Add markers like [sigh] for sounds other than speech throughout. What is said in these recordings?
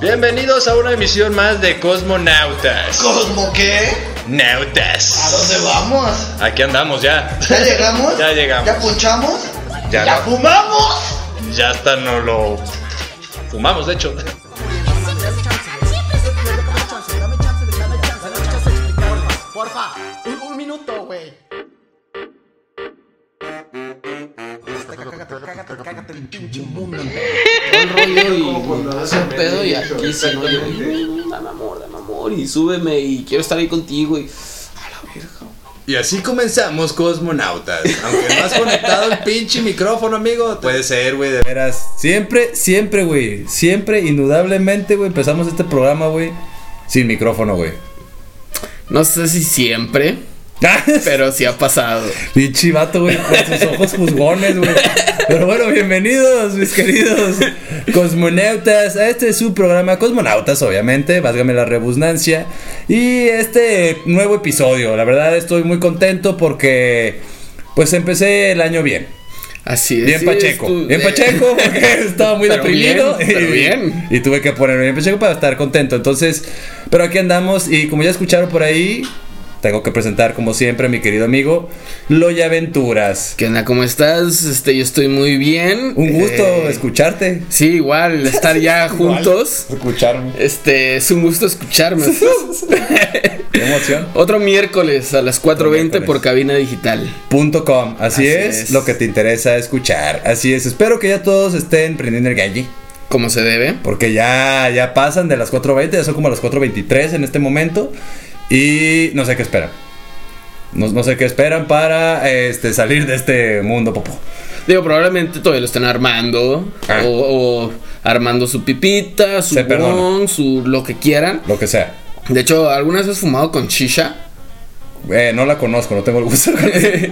Bienvenidos a una emisión más de Cosmonautas. ¿Cosmo qué? Nautas. ¿A dónde vamos? Aquí andamos ya. ¿Ya llegamos? Ya llegamos. ¿Ya punchamos? Ya ¿Ya no. fumamos? Ya hasta no lo fumamos, de hecho. Pinche mundo. el rollo y ese pedo y aquí sí, ¿no? Yo, "Ay, dame amor, dame amor y súbeme y quiero estar ahí contigo y a la verga. Y así comenzamos Cosmonautas. Aunque no has conectado el pinche micrófono, amigo. Puede ser, güey, de veras. Siempre, siempre, güey. Siempre, indudablemente, güey. Empezamos este programa, güey. Sin micrófono, güey. No sé si siempre, [laughs] pero sí ha pasado. Pinche vato, güey. Con sus ojos juzgones, güey. Pero bueno, bienvenidos, mis queridos cosmonautas. A este es su programa Cosmonautas, obviamente. Válgame la redundancia. Y este nuevo episodio. La verdad, estoy muy contento porque. Pues empecé el año bien. Así es. Bien sí, Pacheco. estu- Bien Pacheco, porque [laughs] estaba muy Pero deprimido. bien, pero y, bien. y tuve que ponerme bien Pacheco para estar contento. Entonces, pero aquí andamos. Y como ya escucharon por ahí, tengo que presentar, como siempre, a mi querido amigo Loya Aventuras. ¿Qué onda? ¿Cómo estás? Este, yo estoy muy bien. Un gusto Eh, escucharte. Sí, igual, [laughs] estar ya juntos. Escucharme. Este, es un gusto escucharme. [laughs] Qué emoción. [laughs] Otro miércoles a las 4.20 miércoles. por cabina digital. Punto com. Así, Así es, es. lo que te interesa escuchar. Así es. Espero que ya todos estén prendiendo el galli. Como se debe. Porque ya, ya pasan de las 4.20, ya son como las 4.23 en este momento. Y no sé qué esperan. No, no sé qué esperan para este, salir de este mundo, popo. Digo, probablemente todavía lo estén armando. Ah. O, o armando su pipita, su bong, su lo que quieran. Lo que sea. De hecho, ¿alguna vez has fumado con shisha? Eh, no la conozco, no tengo el gusto.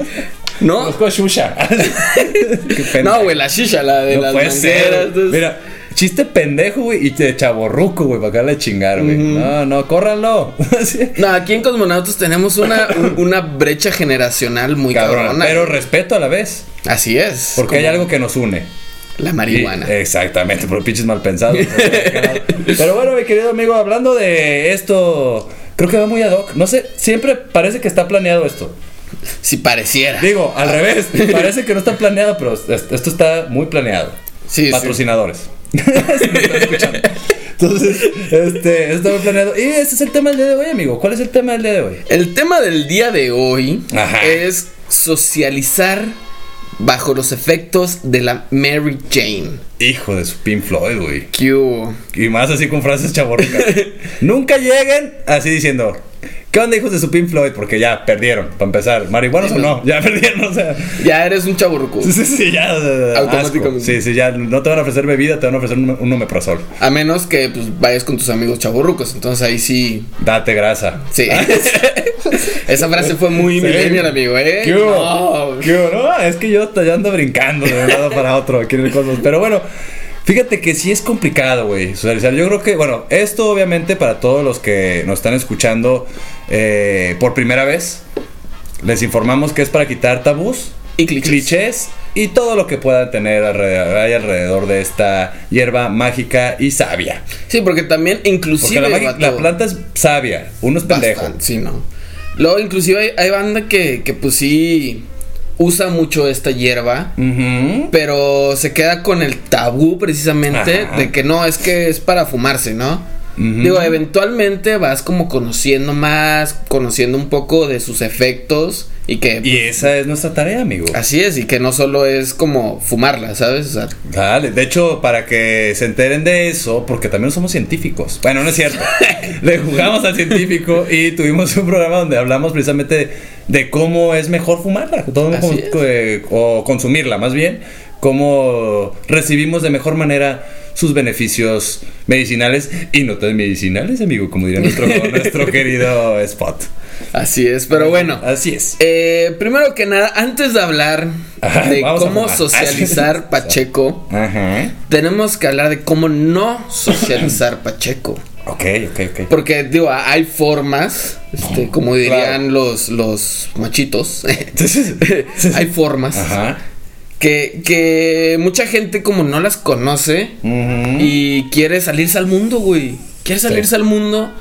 [laughs] ¿No? conozco a Shusha. [laughs] No, güey, la shisha, la de No las puede ser. Mira, chiste pendejo, güey, y de chaborruco, güey, para acá le chingar, güey. No, no, córranlo. [laughs] No, aquí en Cosmonautas tenemos una, un- una brecha generacional muy Cabrón, cabrona. pero respeto a la vez. Así es. Porque hay algo que nos une. La marihuana. Y- exactamente, por pinches mal pensados. [laughs] Pero bueno, mi querido amigo, hablando de esto, creo que va muy ad hoc. No sé, siempre parece que está planeado esto. Si pareciera. Digo, al revés, parece que no está planeado, pero es- esto está muy planeado. Sí, sí. [laughs] Patrocinadores. Si me están escuchando. Entonces, este, muy planeado. Y ese es el tema del día de hoy, amigo. ¿Cuál es el tema del día de hoy? El tema del día de hoy Ajá. es socializar bajo los efectos de la Mary Jane. Hijo de su Pink Floyd, güey. Y más así con frases chaborricas. [laughs] Nunca lleguen así diciendo, ¿qué onda, hijos de su Pink Floyd? Porque ya perdieron, para empezar. ¿Marihuanos Sí, o no. Ya [laughs] perdieron, o sea. Ya eres un chaburruco. Sí, sí, sí, ya. Automáticamente. asco. Sí, sí, ya. No te van a ofrecer bebida, te van a ofrecer un, un omeprazol. A menos que pues, vayas con tus amigos chaburrucos. Entonces ahí sí. Date grasa. Sí. [laughs] Esa frase fue muy Sí. millennial, amigo, ¿eh? ¿Qué hubo? No. ¿Qué hubo? No, es que yo, yo ando brincando de un lado para otro aquí en el cosmos. Pero bueno, fíjate que sí es complicado, güey, socializar. Yo creo que, bueno, esto obviamente para todos los que nos están escuchando eh, por primera vez, les informamos que es para quitar tabús, Y clichés. clichés y todo lo que puedan tener alrededor, hay alrededor de esta hierba mágica y sabia. Sí, porque también, Porque inclusive. la, vato, la planta es sabia, uno es pendejo. bastante, Sí, no. Luego, inclusive hay, hay banda que, que, pues sí usa mucho esta hierba. Pero se queda con el tabú precisamente Ajá. de que no, es que es para fumarse, ¿no? Digo, eventualmente vas como conociendo más, conociendo un poco de sus efectos y que... Y esa es nuestra tarea, amigo. Así es, y que no solo es como fumarla, ¿sabes? O sea, Dale, de hecho, para que se enteren de eso, porque también somos científicos. Bueno, no es cierto. [laughs] Le jugamos al científico y tuvimos un programa donde hablamos precisamente de cómo es mejor fumarla todo- eh, o consumirla, más bien. Cómo recibimos de mejor manera sus beneficios medicinales y no tan medicinales, amigo, como diría nuestro, [laughs] nuestro querido Spot. Así es, pero bueno. Así es. Eh, primero que nada, antes de hablar Ajá, de cómo [laughs] socializar Pacheco, Ajá. tenemos que hablar de cómo no socializar [clears throat] Pacheco. Ok, ok, ok. Porque, digo, hay formas, este, como dirían los, los machitos, [laughs] hay formas Ajá. Que, que mucha gente como no las conoce y quiere salirse al mundo, güey. Quiere salirse Sí. al mundo,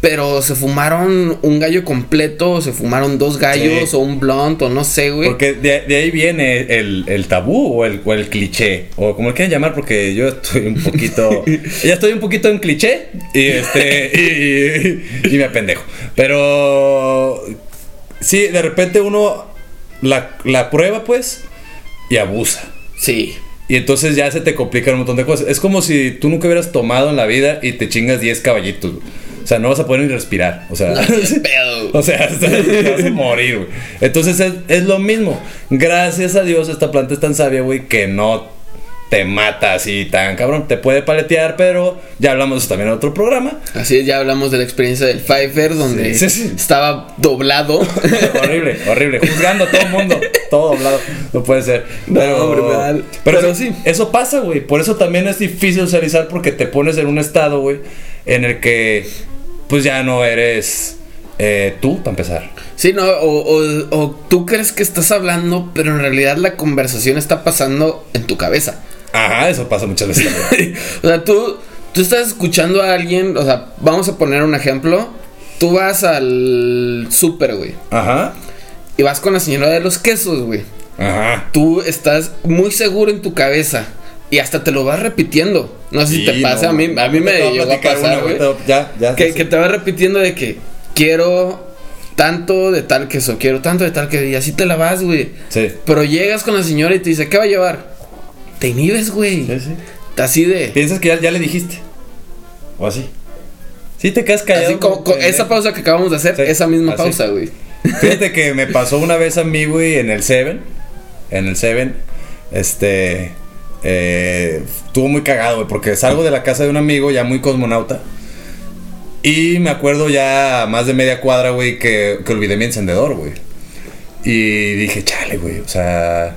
pero se fumaron un gallo completo, o se fumaron dos gallos, Sí. o un blunt, o no sé, güey. Porque de, de ahí viene el, el tabú o el, o el cliché, o como le quieran llamar, porque yo estoy un poquito, [laughs] ya estoy un poquito en cliché y este [laughs] y, y- y me apendejo. Pero sí, de repente uno la, la prueba pues y abusa. Sí. Y entonces ya se te complican un montón de cosas. Es como si tú nunca hubieras tomado en la vida y te chingas 10 caballitos. güey. O sea, no vas a poder ni respirar. O sea, Qué [laughs] pedo. o sea, [laughs] te vas a morir, güey. Entonces es, es lo mismo. Gracias a Dios esta planta es tan sabia, güey, que no te mata así tan cabrón. Te puede paletear, pero ya hablamos de eso también en otro programa. Así es, ya hablamos de la experiencia del Pfeiffer, donde Sí, sí, sí. estaba doblado. [laughs] horrible, horrible. Juzgando a todo el mundo. Todo doblado. No puede ser. No, Pero, hombre, pero, Pero sí, sí. Eso pasa, güey. Por eso también es difícil socializar porque te pones en un estado, güey, en el que pues ya no eres eh, tú, para empezar. Sí, no, o, o- o tú crees que estás hablando, pero en realidad la conversación está pasando en tu cabeza. Ajá, eso pasa muchas veces [laughs] o sea, tú, tú estás escuchando a alguien, o sea, vamos a poner un ejemplo. Tú vas al súper, güey, Ajá. y vas con la señora de los quesos, güey. Ajá. Tú estás muy seguro en tu cabeza y hasta te lo vas repitiendo. No sé si te Sí, pasa, no, a mí, a mí me llegó a pasar, una, güey. Ya, ya. Que, sí, que sí. te vas repitiendo de que quiero tanto de tal queso, quiero tanto de tal queso, y así te la vas, güey. Sí. Pero llegas con la señora y te dice, ¿qué va a llevar? Te inhibes, güey. Sí, sí. Así de. Piensas que ya, ya le dijiste. O así. Sí te quedas callado. Así como, con pendejo. esa pausa que acabamos de hacer, Sí, esa misma así. pausa, güey. Fíjate [laughs] que me pasó una vez a mí, güey, en el Seven. En el Seven. Este. Eh, estuvo muy cagado, güey, porque salgo de la casa de un amigo ya muy cosmonauta. Y me acuerdo ya más de media cuadra, güey, que, que olvidé mi encendedor, güey. Y dije, chale, güey, o sea.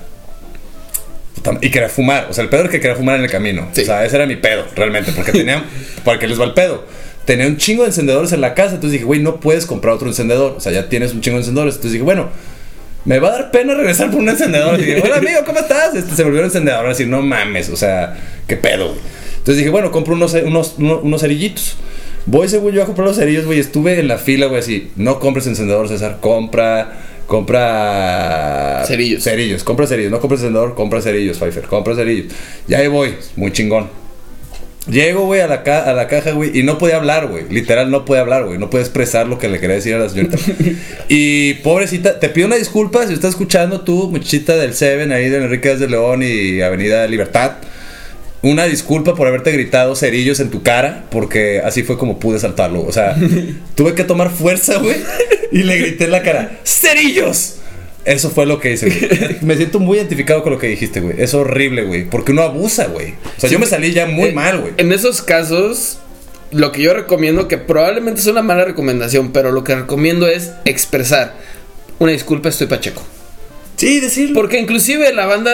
Puta- Y quería fumar, o sea, el pedo era que quería fumar en el camino. Sí. O sea, ese era mi pedo, realmente, porque tenía. [laughs] porque les va el pedo. Tenía un chingo de encendedores en la casa, entonces dije, güey, no puedes comprar otro encendedor. O sea, ya tienes un chingo de encendedores. Entonces dije, bueno, me va a dar pena regresar por un encendedor. Y dije, hola amigo, ¿cómo estás? Este, se volvió un encendedor. Así, no mames, o sea, qué pedo, güey. Entonces dije, bueno, compro unos, unos, unos, unos cerillitos. Voy, según yo, a comprar los cerillos, güey. Estuve en la fila, güey, así. No compres encendedor, César. Compra. Compra. Cerillos. Cerillos. Compra cerillos. No compres encendedor, compra cerillos, Pfeiffer. Compra cerillos. Ya ahí voy. Muy chingón. Llego, güey, a la, ca- a la caja, güey, y no podía hablar, güey. Literal, no podía hablar, güey. No puede expresar lo que le quería decir a la señorita. [laughs] y pobrecita, te pido una disculpa si estás escuchando tú, muchachita del Seven, ahí de Enrique Díaz de León y Avenida Libertad. Una disculpa por haberte gritado cerillos en tu cara, porque así fue como pude saltarlo. O sea, [laughs] tuve que tomar fuerza, güey, y le grité en la cara: ¡Cerillos! Eso fue lo que hice, güey. [laughs] Me siento muy identificado con lo que dijiste, güey. Es horrible, güey. Porque uno abusa, güey. O sea, yo me salí ya muy Eh, mal, güey. En esos casos, lo que yo recomiendo, que probablemente es una mala recomendación, pero lo que recomiendo es expresar. Una disculpa, estoy pacheco. Sí, decirlo. Porque inclusive la banda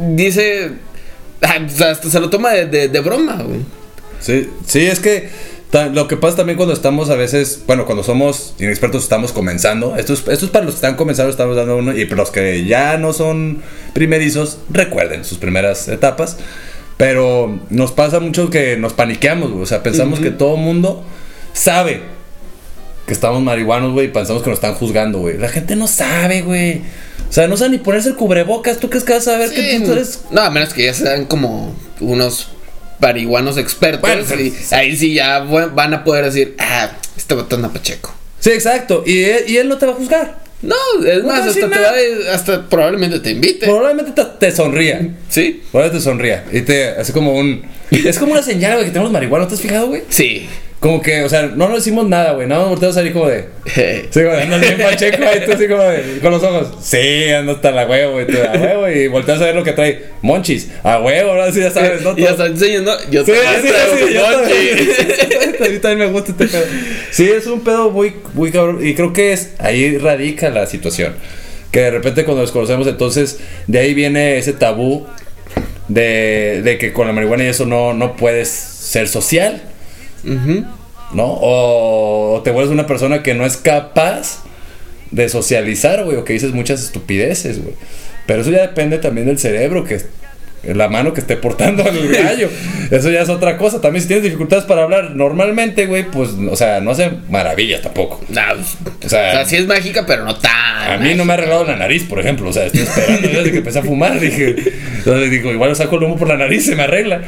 dice... ah, hasta se lo toma de, de- de broma, güey. Sí, sí, es que ta- lo que pasa también cuando estamos a veces, bueno, cuando somos inexpertos estamos comenzando. Esto es, esto es para los que están comenzando, estamos dando uno. Y para los que ya no son primerizos, recuerden sus primeras etapas. Pero nos pasa mucho que nos paniqueamos, güey. O sea, pensamos que todo mundo sabe que estamos marihuanos, güey, y pensamos que nos están juzgando, güey. La gente no sabe, güey. O sea, no sabe ni ponerse el cubrebocas. ¿Tú crees que vas a ver que Sí, tú eres No, a menos que ya sean como unos marihuanos expertos. Bueno, y ahí sí ya van a poder decir, ah, este botón a pacheco. Sí, exacto. Y él, y él no te va a juzgar. No, es No más, hasta, te va a- hasta probablemente te invite. Probablemente te, te sonría. ¿Sí? Probablemente te sonría. Y te, así como un. Es como una señal, güey, que tenemos marihuana. ¿Te has fijado, güey? Sí. Como que, o sea, no nos decimos nada, güey. Nada más volteamos ahí como de. [laughs] Sí, güey, andas bien pacheco y tú así como de, con los ojos. Sí, ando hasta la huevo, güey. tú, A huevo, y volteas a ver lo que trae. Monchis, a huevo, ahora sí ya sabes, ¿no? [laughs] Y ya está enseñando. Yo Sí, sí, sí, también. [laughs] A mí también me gusta este pedo. Sí, es un pedo muy, muy cabrón. Y creo que es ahí radica la situación. Que de repente cuando nos conocemos, entonces de ahí viene ese tabú de, de que con la marihuana y eso no, no puedes ser social, ¿no? O te vuelves una persona que no es capaz de socializar, güey, o que dices muchas estupideces, güey. Pero eso ya depende también del cerebro, que la mano que esté portando al gallo. Eso ya es otra cosa. También si tienes dificultades para hablar normalmente, güey, pues, o sea, no hace maravillas tampoco. Pues, O sea, o sea, sí es mágica, pero no tan. a mí no me ha arreglado la nariz, por ejemplo. O sea, estoy esperando desde que empecé a fumar. [laughs] Dije, entonces digo, igual saco el humo por la nariz, se me arregla.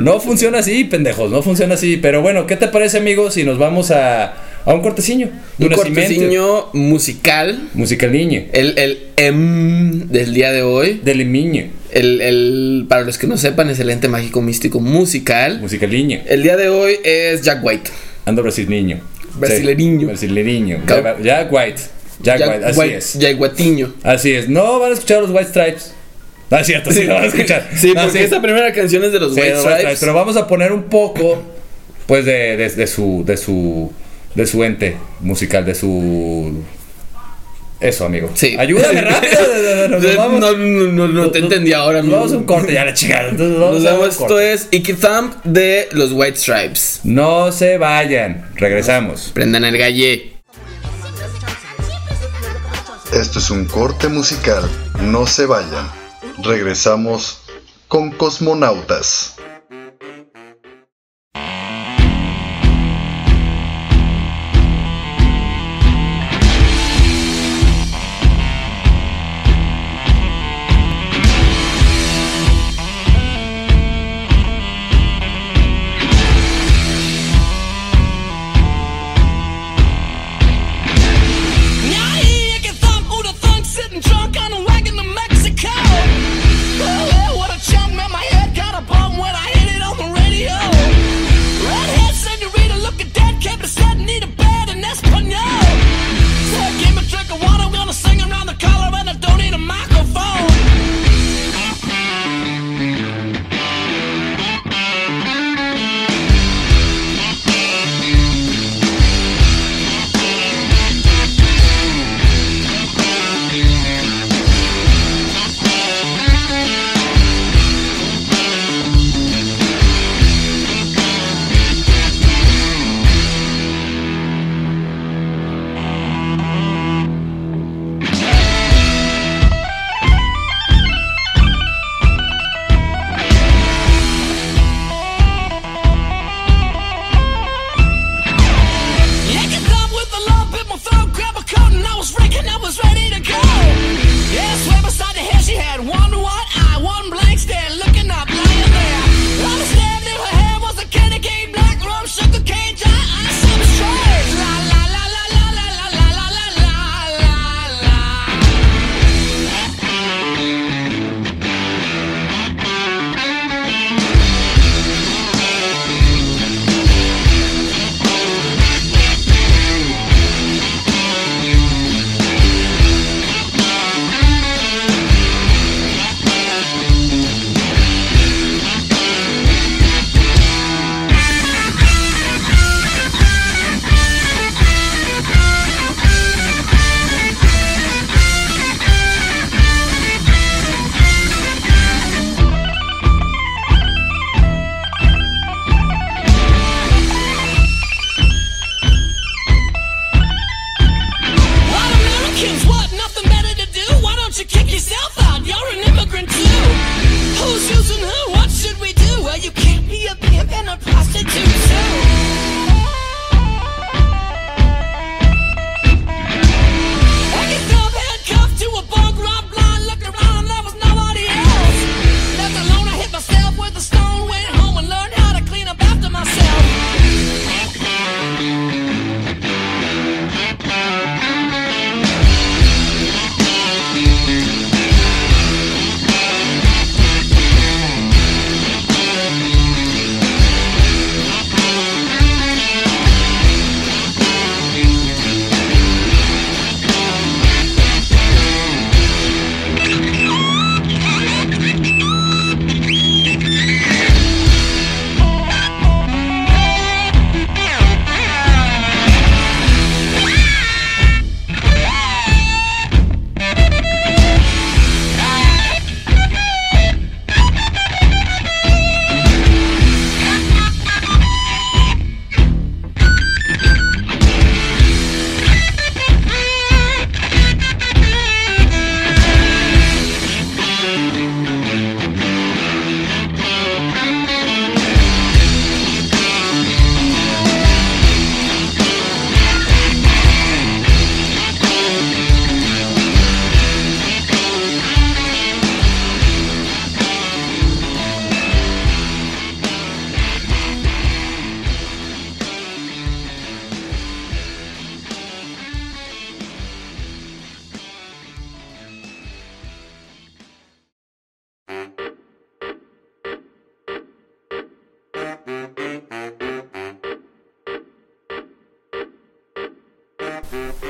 No funciona así, pendejos, no funciona así. Pero bueno, ¿qué te parece, amigo, si nos vamos a, a un cortecillo? De Un corteciño musical. Musical niño. El, el M del día de hoy. Del niño. El, el, para los que no sepan, es el ente mágico místico musical. Musical niño. El día de hoy es Jack White. Ando brasileño. Brasileño. Sí, brasileño. Jack White. Jack, White, así White, es. Jack Whiteiño. Así es. No van a escuchar los White Stripes. Ah, es cierto, sí, lo van a escuchar. [laughs] Sí, No, porque esta primera canción es de los Sí, White los White Stripes. Pero vamos a poner un poco, pues, de, de, de su, de su, de su ente musical, de su... Eso, amigo. Sí. Ayúdame [laughs] rápido. Nos vamos- no, no, no, no te entendí ahora Nos vamos a un corte, ya la chingada. Entonces, vamos Nos vemos, esto es Icky Thump de los White Stripes. No se vayan. Regresamos. Prendan el galle. Esto es un corte musical. No se vayan. Regresamos con Cosmonautas.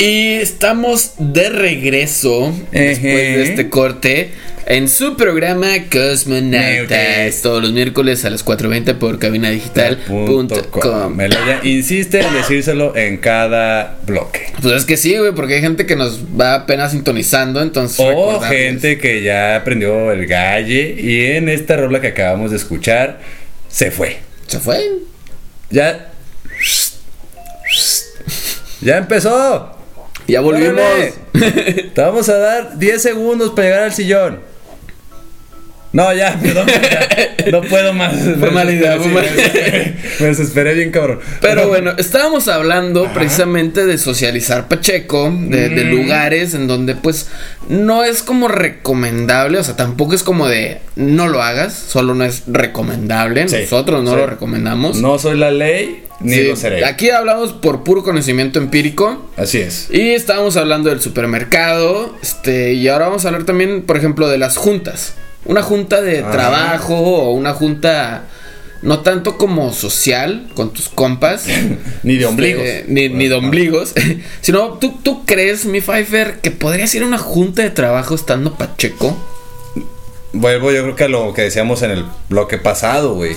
Y estamos de regreso después de este corte en su programa Cosmonautas. Nautas. Todos los miércoles a las 4.20 por cabinadigital.com. Insiste en decírselo en cada bloque. Pues es que sí, güey, porque hay gente que nos va apenas sintonizando, entonces. O gente que ya aprendió el galle y en esta rola que acabamos de escuchar se fue. Se fue. Ya. Ya empezó. Ya volvimos. [laughs] Te vamos a dar 10 segundos para llegar al sillón. No, ya, perdón. ya. No puedo más. Fue mala idea, Sí, mala me- desesperé bien, cabrón. Pero bueno, estábamos hablando precisamente de socializar Pacheco, de, de Mm. lugares en donde pues no es como recomendable, o sea, tampoco es como de no lo hagas, solo no es recomendable, Sí, nosotros no sí. lo recomendamos. No soy la ley ni lo seré. Aquí hablamos por puro conocimiento empírico. Así es. Y estábamos hablando del supermercado, este, y ahora vamos a hablar también, por ejemplo, de las juntas. Una junta de Ah. trabajo o una junta no tanto como social con tus compas. [laughs] Ni de ombligos. Eh, ni, ni de ombligos. [laughs] sino, ¿tú, ¿tú crees, mi Pfeiffer, que podría ser una junta de trabajo estando Pacheco? Vuelvo yo creo que a lo que decíamos en el bloque pasado, güey.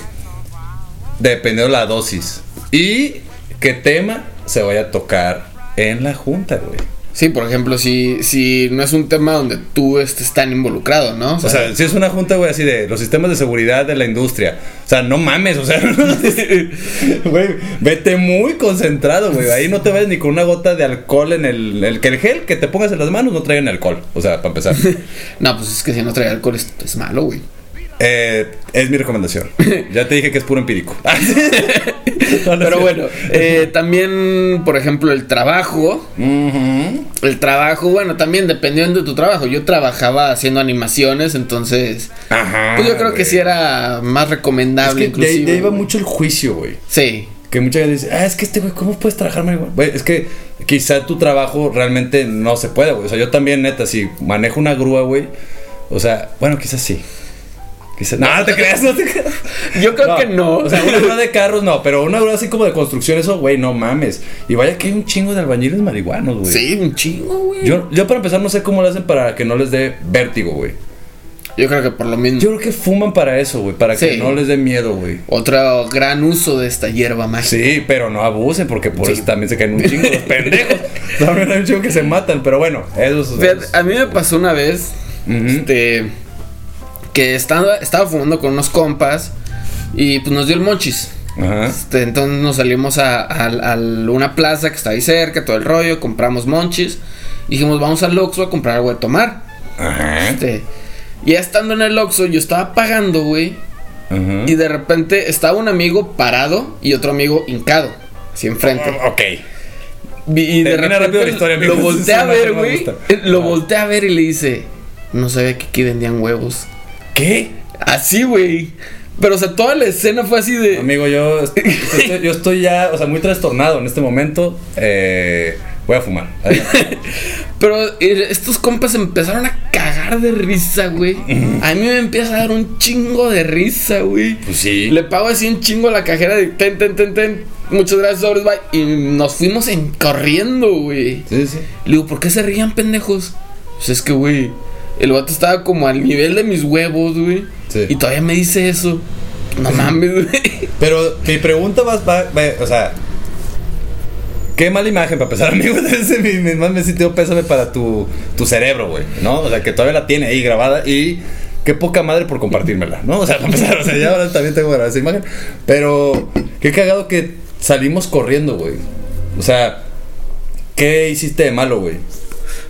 Dependiendo de la dosis. Y qué tema se vaya a tocar en la junta, güey. Sí, por ejemplo, si, si no es un tema donde tú estés tan involucrado, ¿no? O sea, si es una junta, güey, así de los sistemas de seguridad de la industria. O sea, no mames, o sea, [laughs] güey, vete muy concentrado, güey. Ahí no te vayas ni con una gota de alcohol en el, el que el gel que te pongas en las manos no traigan alcohol. O sea, para empezar. [laughs] no, pues es que si no trae alcohol es, es malo, güey. Eh, es mi recomendación. [coughs] Ya te dije que es puro empírico. [laughs] Es Pero bueno, eh, [laughs] también, por ejemplo, el trabajo. Ujú. El trabajo, bueno, también dependiendo de tu trabajo. Yo trabajaba haciendo animaciones, entonces. Ajá. Pues yo creo que sí era más Es recomendable, que de, ahí- inclusive. de va güey. mucho el juicio, güey. Sí. Que mucha gente dice, ah, es que este güey, ¿cómo puedes trabajar marihuana? Güey, es que quizá tu trabajo realmente no se puede, güey. O sea, yo también, neta, si manejo una grúa, güey. O sea, bueno, quizás sí. Quizás. No, no te creas, no te creas. [laughs] Yo creo que no. O sea, una grúa de carros no, pero una grúa así como de construcción, eso, güey, no mames. Y vaya que hay un chingo de albañiles marihuanos, güey. Sí, un chingo, güey. Yo, yo para empezar no sé cómo lo hacen para que no les dé vértigo, güey. Yo creo que por lo mismo. Yo creo que fuman para eso, güey, para que no les dé miedo, güey. Otro gran uso de esta hierba mágica. Sí, pero no abusen porque por Sí. eso también se caen un chingo los [laughs] pendejos. También hay un chingo que se matan, pero bueno, eso es. Fíjate, a mí me pasó una vez, este, que estaba, estaba fumando con unos compas y pues nos dio el monchis. Ajá. Este, entonces nos salimos a, a- a una plaza que está ahí cerca, todo el rollo, compramos monchis. Dijimos, vamos al Oxxo a comprar algo de tomar. Ajá. Este, y ya estando en el Oxxo, yo estaba pagando, güey. Ajá. Y de repente estaba un amigo parado y otro amigo hincado, así enfrente. Ok. Vi- Y de Termina repente la historia, lo volteé a [laughs] ver, güey. Lo volteé a ver y le dice, no sabía que aquí vendían huevos. ¿Qué? Así, güey. Pero, o sea, toda la escena fue así de... Amigo, yo estoy, yo estoy ya, o sea, muy trastornado en este momento. Eh, voy a fumar. [laughs] Pero eh, estos compas empezaron a cagar de risa, güey. A mí me empieza a dar un chingo de risa, güey. Pues sí. Le pago así un chingo a la cajera de ten, ten, ten, ten. Muchas gracias, sobres, bye. Y nos fuimos en corriendo, güey. Sí, sí. Le digo, ¿por qué se rían, pendejos? Pues es que, güey, el vato estaba como al nivel de mis huevos, güey. Sí. Y todavía me dice eso. No mames, güey. Pero mi pregunta va, va- va- o sea, qué mala imagen para empezar, amigo. [laughs] Ese mi, mi más me sintió pésame para tu, tu cerebro, güey, ¿no? O sea, que todavía la tiene ahí grabada y qué poca madre por compartírmela, ¿no? O sea, para empezar, o sea, ya ahora también tengo grabada esa imagen. Pero qué cagado que salimos corriendo, güey. O sea, ¿qué hiciste de malo, güey?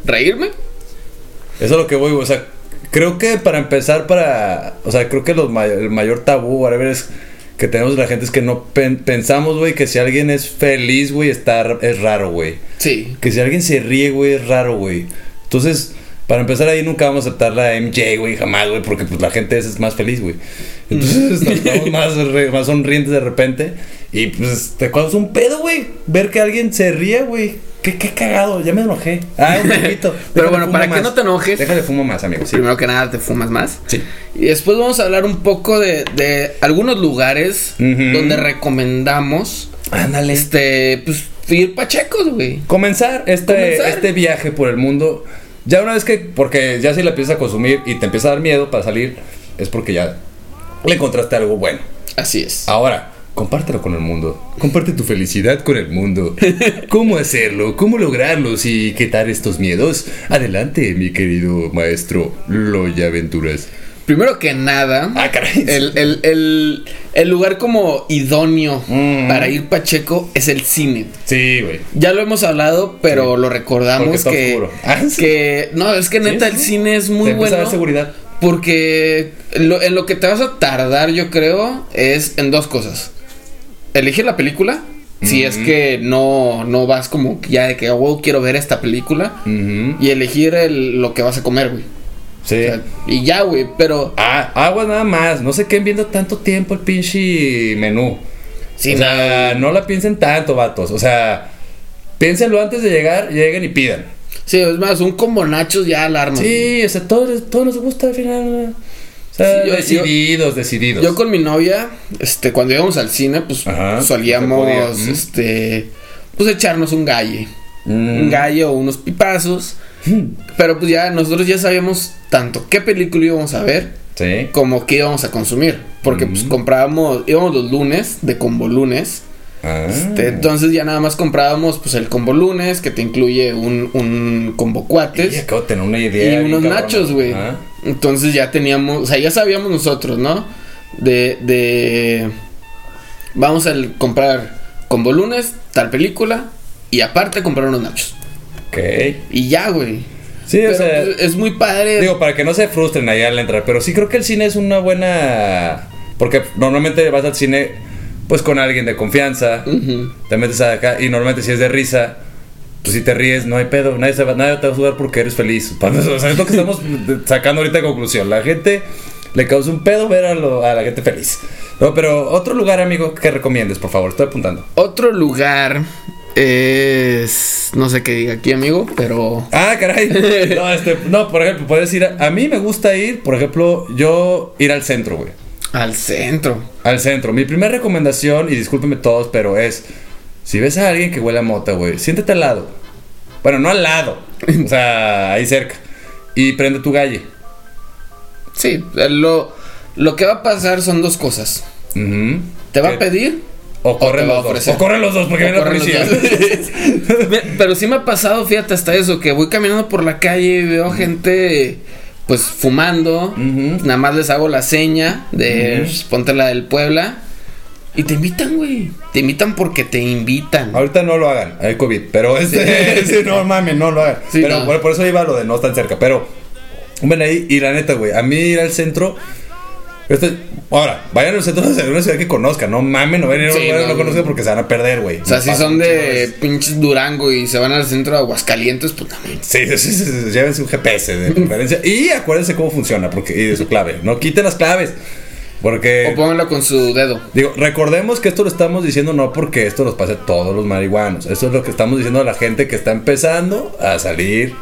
¿Reírme? Eso es lo que voy. O sea, creo que para empezar, para. O sea, creo que los may- el mayor tabú, whatever, es que tenemos de la gente es que no pen- pensamos, güey, que si alguien es feliz, güey, está, es raro, güey. Sí. Que si alguien se ríe, güey, es raro, güey. Entonces, para empezar ahí nunca vamos a aceptar la MJ, güey, jamás, güey, porque pues la gente esa es más feliz, güey. Entonces nos [laughs] estamos más, re- más sonrientes de repente. Y pues te causa un pedo, güey. Ver que alguien se ríe, güey. Qué, qué cagado, ya me enojé. Ah, un poquito. [laughs] Pero bueno, para que más. no te enojes. Déjale fumo más, amigo. Sí. Primero que nada, te fumas más. Sí. Y después vamos a hablar un poco de, de algunos lugares donde recomendamos Ándale. este, pues, ir pachecos, güey. comenzar este, Comenzar. este viaje por el mundo. Ya una vez que, porque ya si la empiezas a consumir y te empieza a dar miedo para salir, es porque ya le encontraste algo bueno. Así es. Ahora, compártelo con el mundo. Comparte tu felicidad con el mundo. ¿Cómo hacerlo? ¿Cómo lograrlo? ¿Y quitar estos miedos? Adelante, mi querido maestro Loya Aventuras. Primero que nada, Ah, caray. el, el- el- el lugar como idóneo Mm. para ir pacheco es el cine. Sí, güey. Ya lo hemos hablado, pero lo recordamos que. Ah, sí. que no, es que neta Sí, el cine es muy Te empieza a bueno dar seguridad. porque lo- en lo que te vas a tardar, yo creo, es en dos cosas. Elegir la película, si es que no, no vas como ya de que, oh, quiero ver esta película. Y elegir el- lo que vas a comer, güey. Sí. O sea, y ya, güey, pero... Ah, aguas nada más. No se queden viendo tanto tiempo el pinche menú. Sí, o sea, no la piensen tanto, vatos. O sea, piénsenlo antes de llegar, lleguen y pidan. Sí, es más, un combo nachos ya alarma. Sí, o sea, todo, todo nos gusta al final. Yo- decididos, decididos. Yo con mi novia, este, cuando íbamos al cine, pues Ajá, solíamos, podía, ujú. este, pues echarnos un galle. Mm. Un galle o unos pipazos. [laughs] Pero pues ya nosotros ya sabíamos tanto qué película íbamos a ver Sí. como qué íbamos a consumir. Porque pues comprábamos, íbamos los lunes, de combo lunes. Ah. Este, entonces ya nada más comprábamos pues el combo lunes, que te incluye un, un combo Y cuates. acabo de tener una Y idea. bien unos cabrona. nachos, güey. Ajá. Entonces ya teníamos, o sea, ya sabíamos nosotros, ¿no? De, de, vamos a comprar combo lunes, tal película, y aparte comprar unos nachos. Ok. Y ya, güey. Sí, Pero o sea. pues, es muy padre. Digo, para que no se frustren allá al entrar, pero sí creo que el cine es una buena... Porque normalmente vas al cine pues con alguien de confianza, te metes acá y normalmente si es de risa, pues si te ríes no hay pedo, nadie, se va, nadie te va a juzgar porque eres feliz. [laughs] O sea, es lo que estamos sacando ahorita de conclusión. La gente le causa un pedo ver a, lo- a la gente feliz. No, pero otro lugar, amigo, que recomiendes, por favor, estoy apuntando. Otro lugar es, no sé qué diga aquí, amigo, pero... Ah, caray. No, [laughs] este, no, por ejemplo, puedes ir. A, a mí me gusta ir, por ejemplo, yo ir al centro, güey. Al centro. Al centro. Mi primera recomendación, y discúlpenme todos, pero es: si ves a alguien que huele a mota, güey, siéntate al lado. Bueno, no al lado, o sea, ahí cerca. Y prende tu galle. Sí, lo, lo que va a pasar son dos cosas. Te va ¿Qué? a pedir O corren los dos. O corren los dos porque viene la policía. [laughs] Pero sí me ha pasado, fíjate, hasta eso, que voy caminando por la calle y veo gente, pues, fumando. Ujú. Nada más les hago la seña de pues, ponte la del Puebla. Y te invitan, güey. Te invitan porque te invitan. Ahorita no lo hagan, hay COVID. Pero este, [laughs] sí, no mames, no lo hagan. Sí, pero no. por, por eso iba lo de no estar cerca. Pero, ven ahí, y la neta, güey, a mí ir al centro. Este, ahora, vayan al centro de una ciudad que conozcan, no mamen, no vayan a un Sí, lugar que no, no conozcan porque se van a perder, güey. O sea, si son de pinches Durango y se van al centro de Aguascalientes, pues también. Sí, sí, sí, sí, sí, llévense un GPS de [laughs] preferencia y acuérdense cómo funciona porque, y de su clave. No quiten las claves. Porque. O pónganlo con su dedo. Digo, recordemos que esto lo estamos diciendo no porque esto nos pase a todos los marihuanos. Esto es lo que estamos diciendo a la gente que está empezando a salir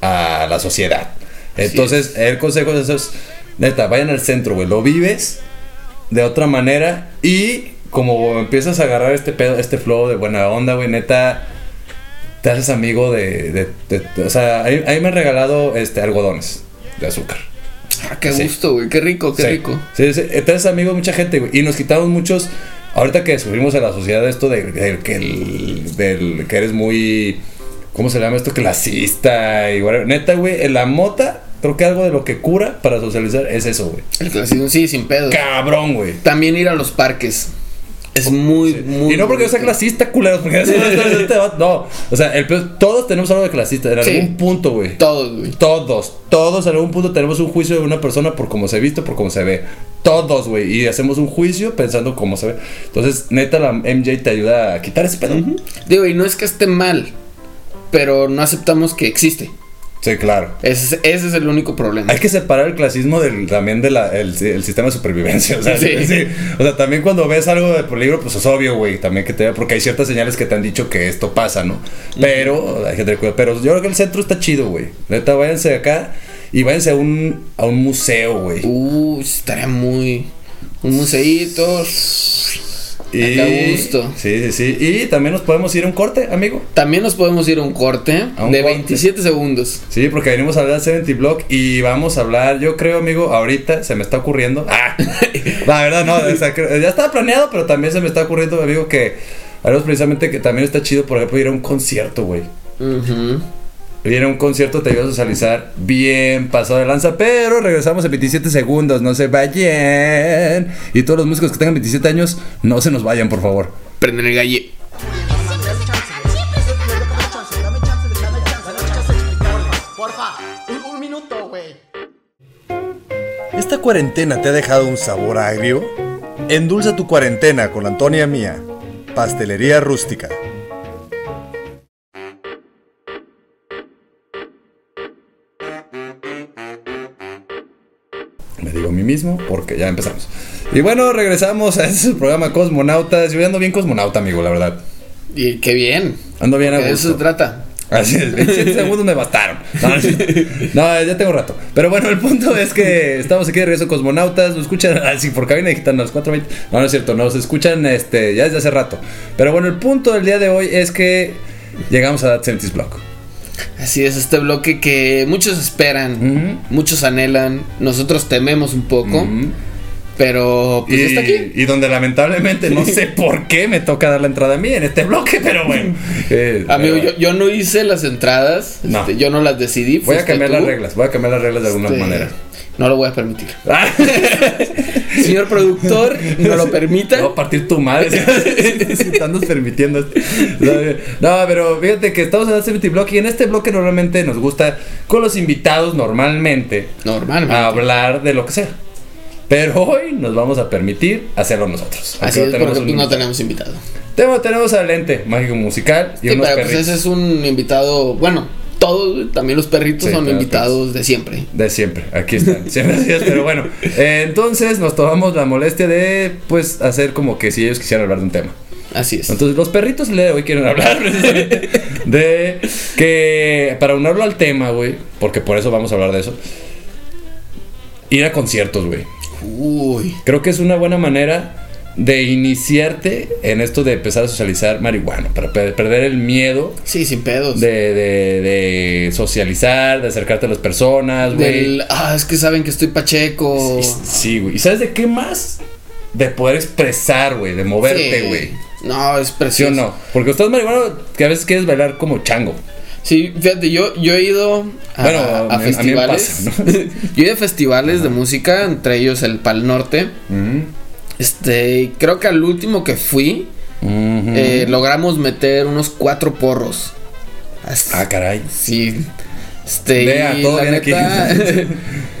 a la sociedad. Entonces, el consejo de eso es, neta, vayan al centro, güey. Lo vives de otra manera y como empiezas a agarrar este pedo, este flow de buena onda, güey, neta, te haces amigo de... de- de- de- o sea, ahí, ahí me han regalado este, algodones de azúcar. Ah, qué Sí. gusto, güey. Qué rico, qué Sí. rico. Sí, sí. Entonces, amigos, mucha gente, güey. Y nos quitamos muchos. Ahorita que descubrimos en la sociedad esto de, de que, del, eres muy. ¿Cómo se llama esto? Clasista y whatever. Neta, güey, en la mota, creo que algo de lo que cura para socializar es eso, güey. El clasismo, sí, sin pedo. Cabrón, güey. También ir a los parques. Es muy, muy. Y no porque yo sea clasista, culeros, porque eso no es- este No, o sea, el peor- todos tenemos algo de clasista en Sí. algún punto, güey. Todos, güey. Todos, todos en algún punto tenemos un juicio de una persona por cómo se viste, por cómo se ve. Todos, güey. Y hacemos un juicio pensando cómo se ve. Entonces, neta, la MJ te ayuda a quitar ese pedo. Digo, y no es que esté mal, pero no aceptamos que existe. Sí, claro. Ese, es- ese es el único problema. Hay que separar el clasismo del, también del el, el sistema de supervivencia. [laughs] O sea, Sí. sí. O sea, también cuando ves algo de peligro, pues es obvio, güey. También que te porque hay ciertas señales que te han dicho que esto pasa, ¿no? Pero, hay que tener cuidado. Pero yo creo que el centro está chido, güey. Neta, váyanse acá y váyanse a un, a un museo, güey. Uh, estaría muy. Un museíto. Y, a gusto. Sí, sí, sí. Y también nos podemos ir a un corte, amigo. También nos podemos ir a un corte A un de corte. 27 segundos. Sí, porque venimos a hablar de 70 Block y vamos a hablar, yo creo, amigo, ahorita se me está ocurriendo. Ah, [laughs] la verdad, no, o sea, que- ya estaba planeado, pero también se me está ocurriendo, amigo, que haremos precisamente que también está chido, por ejemplo, ir a un concierto, güey. Ir a un concierto te ayuda a socializar bien pasado de lanza, pero regresamos en 27 segundos, no se vayan. Y todos los músicos que tengan 27 años, no se nos vayan, por favor. Prenden el galle. Porfa, un, un minuto, güey. ¿Esta cuarentena te ha dejado un sabor agrio? Endulza tu cuarentena con Antonia Mía, Pastelería Rústica. Mismo porque ya empezamos. Y bueno, regresamos a ese programa Cosmonautas. Yo ando bien cosmonauta, amigo, la verdad. Y qué bien. Ando bien a De eso gusto. se trata. Así es, 27 segundos me bastaron. No, no, ya tengo rato. Pero bueno, el punto es que estamos aquí de regreso Cosmonautas. Nos escuchan así por cabina digital a las 4.20. No, no es cierto, nos escuchan este, ya desde hace rato. Pero bueno, el punto del día de hoy es que llegamos a Sentis Block. Así es, este bloque que muchos esperan, muchos anhelan, nosotros tememos un poco, pero pues y, ya está aquí. y donde lamentablemente no sé por qué me toca dar la entrada a mí en este bloque, pero bueno. [laughs] Eh, Amigo, pero yo, yo no hice las entradas, No. este, yo no las decidí. voy a cambiar tú. las reglas, voy a cambiar las reglas de alguna Este, manera. No lo voy a permitir. [laughs] [laughs] Señor productor, no lo permita. No, partir tu madre. si te andas permitiendo. No, pero fíjate que estamos en el 70 Block y en este bloque normalmente nos gusta con los invitados normalmente Normalmente. a hablar de lo que sea. Pero hoy nos vamos a permitir hacerlo nosotros. Así es, porque pues, no tenemos invitado. Tenemos, tenemos al lente mágico musical y Sí, unos pero pues perritos ese es un invitado, bueno, todos, también los perritos Sí, son invitados de siempre. de siempre. Aquí están. [laughs] Siempre así es, pero bueno. Eh, entonces nos tomamos la molestia de pues hacer como que si ellos quisieran hablar de un tema. Así es. Entonces, los perritos de hoy quieren hablar [laughs] precisamente de que, para unirlo al tema, güey, porque por eso vamos a hablar de eso, ir a conciertos, güey. Uy. Creo que es una buena manera de iniciarte en esto de empezar a socializar marihuana, para pe- perder el miedo Sí, sin pedos. de, de- de socializar, de acercarte a las personas, güey. Ah, es que saben que estoy pacheco. Sí, Sí, güey. ¿Y sabes de qué más? De poder expresar, güey, de moverte, Sí. güey. No, es ¿Sí o no? Porque estás marihuana que a veces quieres bailar como chango. Sí, fíjate, yo, yo he ido a, Bueno, a a mí- a mí me festivales. pasa, ¿no? [laughs] yo he ido a festivales de música, entre ellos el Pal Norte. Este, y creo que al último que fui, eh, logramos meter unos cuatro porros. Ah, caray. Sí. Este, Vea, y todo la bien aquí. neta,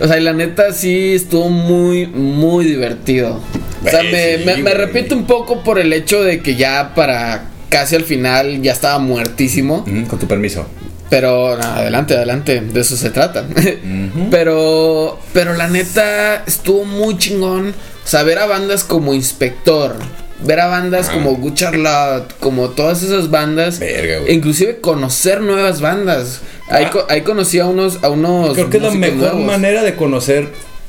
[laughs] o sea, y la neta sí estuvo muy, muy divertido. O sea, me, sí, me, repito un poco por el hecho de que ya para casi al final ya estaba muertísimo. Con tu permiso. Pero no, adelante, adelante, de eso se trata. [laughs] Pero, pero la neta estuvo muy chingón. O sea, ver a bandas como Inspector, ver a bandas como Good Charlotte, como todas esas bandas. Verga, güey. inclusive conocer nuevas bandas. Ahí, Ah. ahí conocí a unos, a unos. Creo que es la mejor nuevos. manera de conocer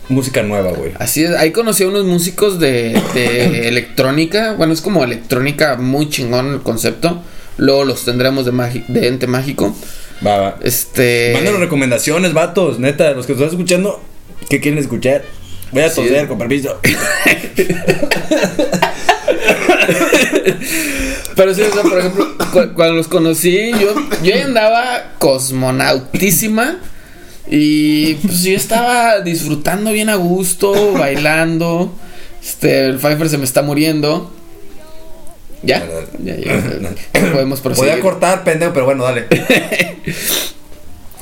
música nueva, güey. Así es, ahí conocí a unos músicos de, de [coughs] electrónica. Bueno, es como electrónica muy chingón el concepto. Luego los tendremos de, de ente mágico. Va, va. Este. Mándanos recomendaciones, vatos. Neta, los que están escuchando, ¿qué quieren escuchar? Voy a Sí. toser, con permiso. [laughs] Pero sí, o sea, por ejemplo, cu- cuando los conocí, yo, yo andaba cosmonautísima. Y pues yo estaba disfrutando bien a gusto, bailando. Este, el Pfeiffer se me está muriendo. ¿Ya? Ya, ya. [clears throat] Podemos proseguir. Podía cortar, pendejo, pero bueno, dale. [laughs]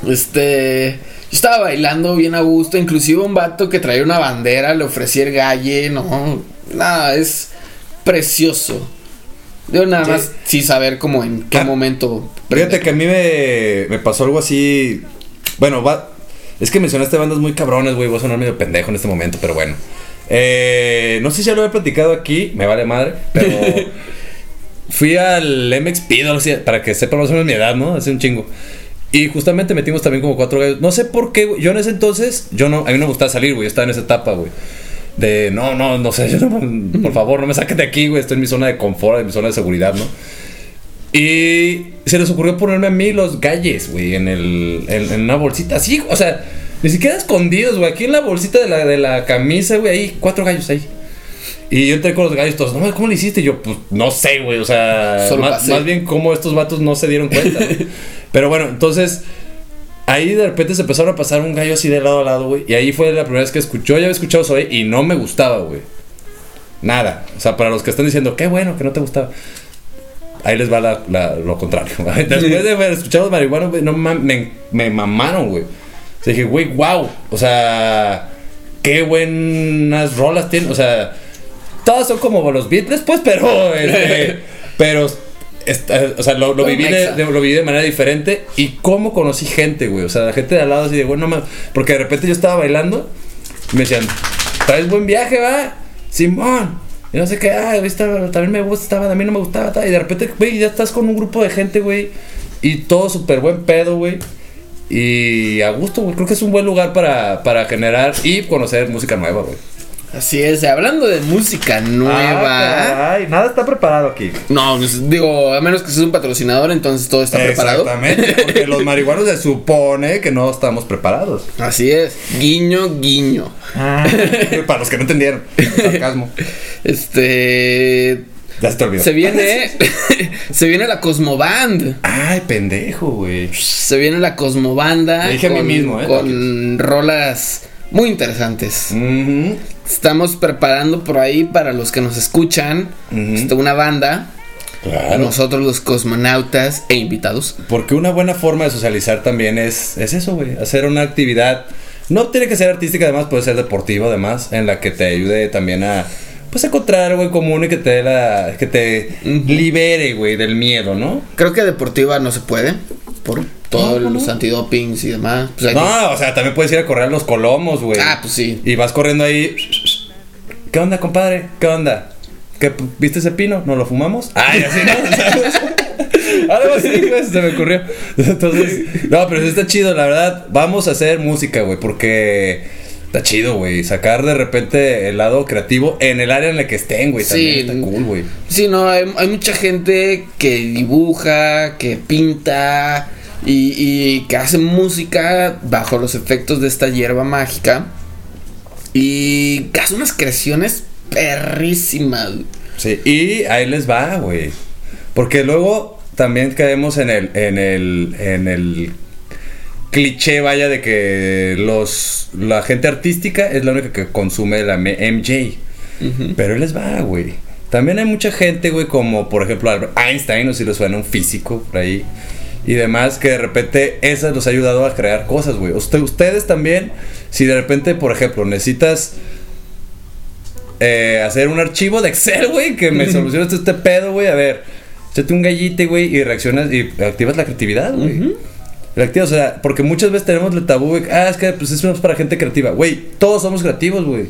Este. Yo estaba bailando bien a gusto. Inclusive un vato que traía una bandera le ofrecía el galle. No. Nada, es precioso. Yo nada Sí. más sí saber como en qué Ah, momento. Fíjate que a mí me, me pasó algo así. Bueno, va. Es que mencionaste bandas muy cabrones, güey. Voy a sonar medio pendejo en este momento, pero bueno. Eh, no sé si ya lo he platicado aquí, me vale madre, pero [laughs] fui al MXP, sé, para que sepan más o menos mi edad, ¿no? Hace un chingo. Y justamente metimos también como cuatro gallos. No sé por qué, güey. Yo en ese entonces, yo no, a mí no me gustaba salir, güey. Estaba en esa etapa, güey. de no, no, no sé, [laughs] yo no- por favor, no me saquen de aquí, güey, estoy en mi zona de confort, en mi zona de seguridad, ¿no? Y se les ocurrió ponerme a mí los galles, güey, en, el, en, en una bolsita así, o sea, ni siquiera escondidos, güey, aquí en la bolsita de la, de la camisa, güey, ahí, cuatro gallos ahí. Y yo entré con los gallos todos, no, ¿cómo le hiciste? Y yo, pues, no sé, güey, o sea, más, bien cómo estos vatos no se dieron cuenta. [laughs] Pero bueno, entonces, ahí de repente se empezaron a pasar un gallo así de lado a lado, güey. Y ahí fue la primera vez que escuchó, ya había escuchado Zoe y no me gustaba, güey. Nada. O sea, para los que están diciendo, qué bueno que no te gustaba. Ahí les va la- la- lo contrario. [laughs] Después de haber escuchado los marihuanos, güey, no me mamaron, güey. O sea, dije, güey, wow. O sea, qué buenas rolas tienen. O sea, todas son como los Beatles, pues, pero. este, [laughs] pero. esta- o sea, lo, viví de, lo viví de manera diferente. Y cómo conocí gente, güey. O sea, la gente de al lado así de, bueno, más. Porque de repente yo estaba bailando. Y me decían, traes buen viaje, va. Simón. Y no sé qué, ah, esta también me gusta, estaba, a mí no me gustaba. ta. Y de repente, güey, ya estás con un grupo de gente, güey. Y todo súper buen pedo, güey. Y a gusto, güey. Creo que es un buen lugar para, para generar y conocer música nueva, güey. Así es, hablando de música nueva. Ay, nada está preparado aquí. no, pues, digo, a menos que seas un patrocinador, entonces todo está preparado. Exactamente, porque los [laughs] marihuanos se supone que no estamos preparados. Así es, guiño, guiño. [laughs] Para los que no entendieron. Sarcasmo. Este. Ya se te olvidó. Se viene. [laughs] se viene la Cosmoband. Ay, pendejo, güey. Se viene la Cosmobanda. Le dije a mí mismo, ¿eh? Con rolas muy interesantes. Estamos preparando por ahí para los que nos escuchan. Una banda. Claro. Nosotros los cosmonautas e invitados. Porque una buena forma de socializar también es, es eso, güey. Hacer una actividad. No tiene que ser artística, además, puede ser deportiva, además, en la que te ayude también a. Pues encontrar algo en común y que te la. que te libere, güey, del miedo, ¿no? Creo que deportiva no se puede. Por todos No, no, los no. antidopings y demás. Pues que- No, o sea, también puedes ir a correr a los colomos, güey. Ah, pues sí. Y vas corriendo ahí. ¿Qué onda, compadre? ¿Qué onda? ¿Qué, ¿Viste ese pino? ¿Nos lo fumamos? Ay, así no. ¿sabes? [laughs] Algo así, güey, se me ocurrió. [laughs] Entonces, no, pero sí está chido, la verdad. Vamos a hacer música, güey, porque está chido, güey. Sacar de repente el lado creativo en el área en la que estén, güey. También Sí. está cool, güey. Sí, no, hay, hay mucha gente que dibuja, que pinta y, y que hace música bajo los efectos de esta hierba mágica. Y que hace unas creaciones perrísimas. Sí, y ahí les va, güey. Porque luego también caemos en el, en el, en el cliché, vaya, de que los, la gente artística es la única que consume la MJ. Pero ahí les va, güey. También hay mucha gente, güey, como por ejemplo Albert Einstein, o si les suena un físico por ahí. Y demás, que de repente eso los ha ayudado a crear cosas, güey. Usted- ustedes también, si de repente, por ejemplo, necesitas eh, hacer un archivo de Excel, güey, que me solucione este, pedo, güey. A ver, échate un gallite, güey, y reaccionas y activas la creatividad, güey. Activas, o sea, porque muchas veces tenemos el tabú, güey. Ah, es que pues eso es para gente creativa. Güey, todos somos creativos, güey.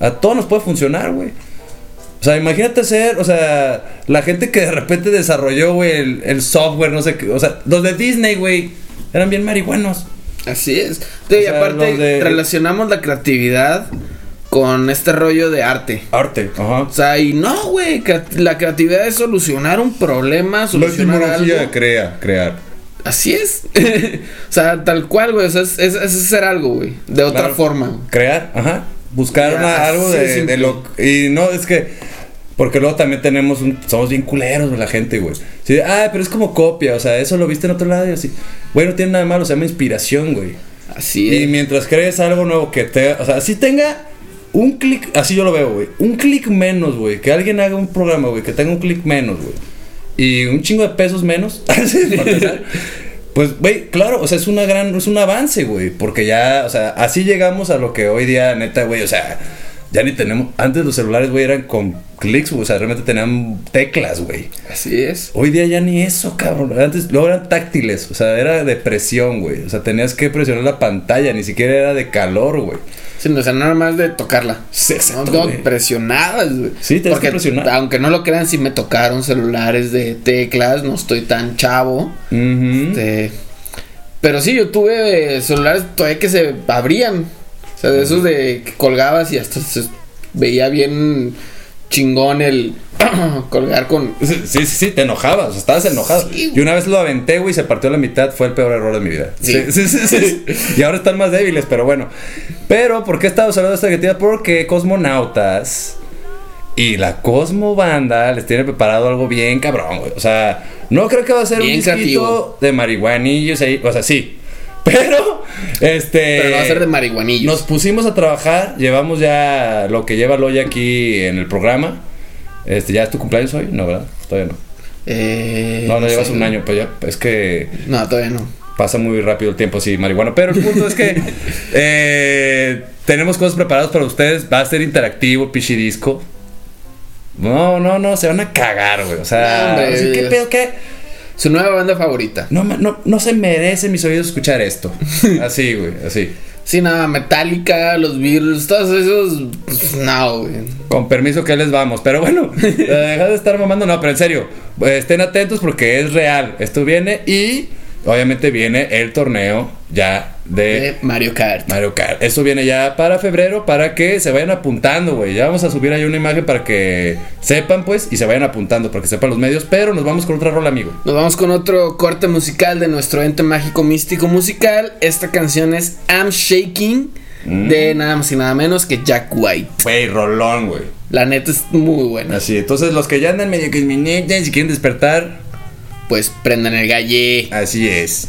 A todos nos puede funcionar, güey. O sea, imagínate ser, o sea, la gente que de repente desarrolló, güey, el, el software, no sé qué. O sea, los de Disney, güey, eran bien marihuanos. Así es. Sí, y sea, aparte de- relacionamos la creatividad con este rollo de arte. Arte, ajá. O sea, y no, güey, la creatividad es solucionar un problema, La solucionar etimología algo. crea, crear. Así es. [laughs] o sea, tal cual, güey. O sea, es, es- es hacer algo, güey. De otra Claro. forma. Crear, ajá. Buscar Ya, una- algo de lo. Y no, es que. Porque luego también tenemos un. Somos bien culeros, güey, la gente, güey. Sí, ah, pero es como copia, o sea, eso lo viste en otro lado y así. Güey, no tiene nada de malo, se llama inspiración, güey. Así Y es. mientras crees algo nuevo que te. O sea, si tenga un clic. Así yo lo veo, güey. Un clic menos, güey. Que alguien haga un programa, güey. Que tenga un clic menos, güey. Y un chingo de pesos menos. [laughs] Pues, güey, claro, o sea, es una gran, es un avance, güey, porque ya, o sea, así llegamos a lo que hoy día, neta, güey, o sea, ya ni tenemos, antes los celulares, güey, eran con clics, o sea, realmente tenían teclas, güey. Así es. Hoy día ya ni eso, cabrón. Antes luego eran táctiles, o sea, era de presión, güey. O sea, tenías que presionar la pantalla, ni siquiera era de calor, güey. Sí, o sea, nada más de tocarla. Sí, exacto, No, no, güey. presionadas, güey. Sí, tenías Porque, que presionar. Aunque no lo crean, sí me tocaron celulares de teclas. No estoy tan chavo. Ujú. Este, pero sí, yo tuve celulares todavía que se abrían. O sea, de esos de que colgabas y hasta se veía bien chingón el [clears throat] colgar con. Sí, sí, sí, te enojabas, estabas enojado. y una vez lo aventé, güey, se partió a la mitad, fue el peor error de mi vida. Sí, Sí. sí, y ahora están más débiles, pero bueno. Pero, ¿por qué estamos hablando de esta actividad? Porque Cosmonautas y la Cosmo Banda les tiene preparado algo bien cabrón, güey. O sea, no creo que va a ser Bien un disquito creativo. de marihuanillos ahí, o sea, sí. Pero, este. Pero va a ser de marihuanillos. Nos pusimos a trabajar, llevamos ya lo que lleva Loya aquí en el programa. Este, ¿ya es tu cumpleaños hoy? No, ¿verdad? Todavía no. Eh, No, no llevas sé. un año, pues ya, es que No, todavía no. pasa muy rápido el tiempo así, marihuana. Pero el punto es que [laughs] eh, tenemos cosas preparadas para ustedes. Va a ser interactivo, pichi disco. No, no, no, se van a cagar, güey. O sea, No, hombre. así, ¿qué pedo, qué? Su nueva banda favorita. No, no, no se merecen mis oídos escuchar esto. [laughs] Así, güey, así. Sí, nada, Metallica, los Beatles, todos esos. pues, no, güey. Con permiso que les vamos. Pero bueno, [laughs] eh, deja de estar mamando. No, pero en serio, eh, estén atentos porque es real. Esto viene y obviamente viene el torneo ya de De Mario Kart. Mario Kart. Esto viene ya para febrero para que se vayan apuntando, güey. Ya vamos a subir ahí una imagen para que sepan, pues, y se vayan apuntando, para que sepan los medios. Pero nos vamos con otra rola, amigo. Nos vamos con otro corte musical de nuestro ente mágico místico musical. Esta canción es I'm Shaking de nada más y nada menos que Jack White. Güey, rolón, güey. La neta es muy buena. Así, entonces los que ya andan medio que si quieren despertar, Pues prendan el galle. así es.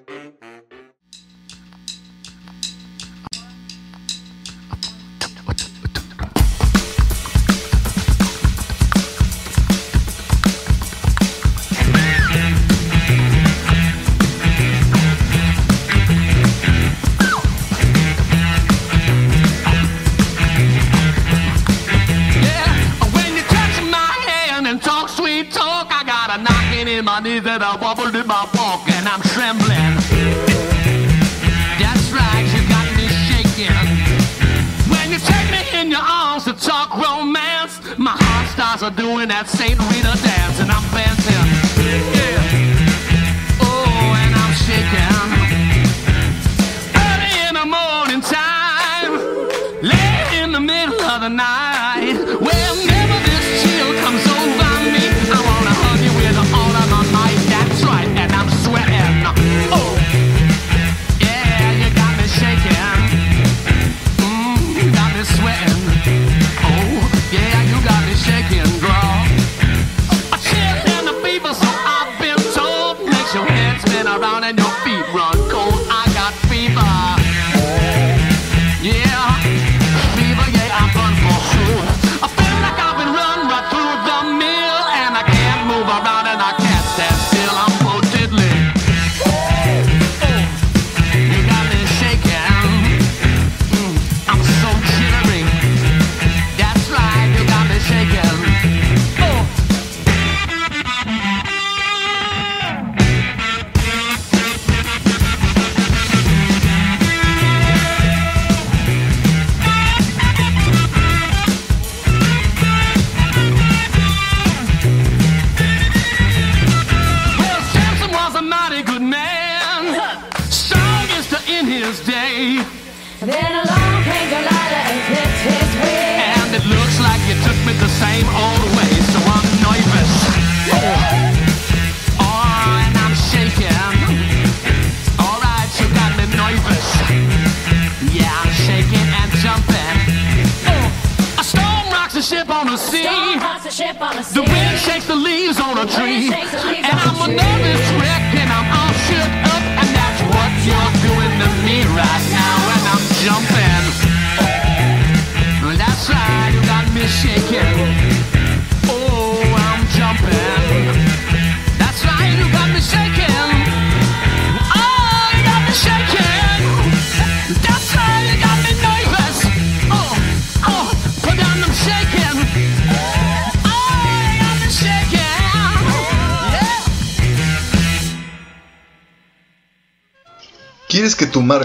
Doing that Saint Rita dance, and I'm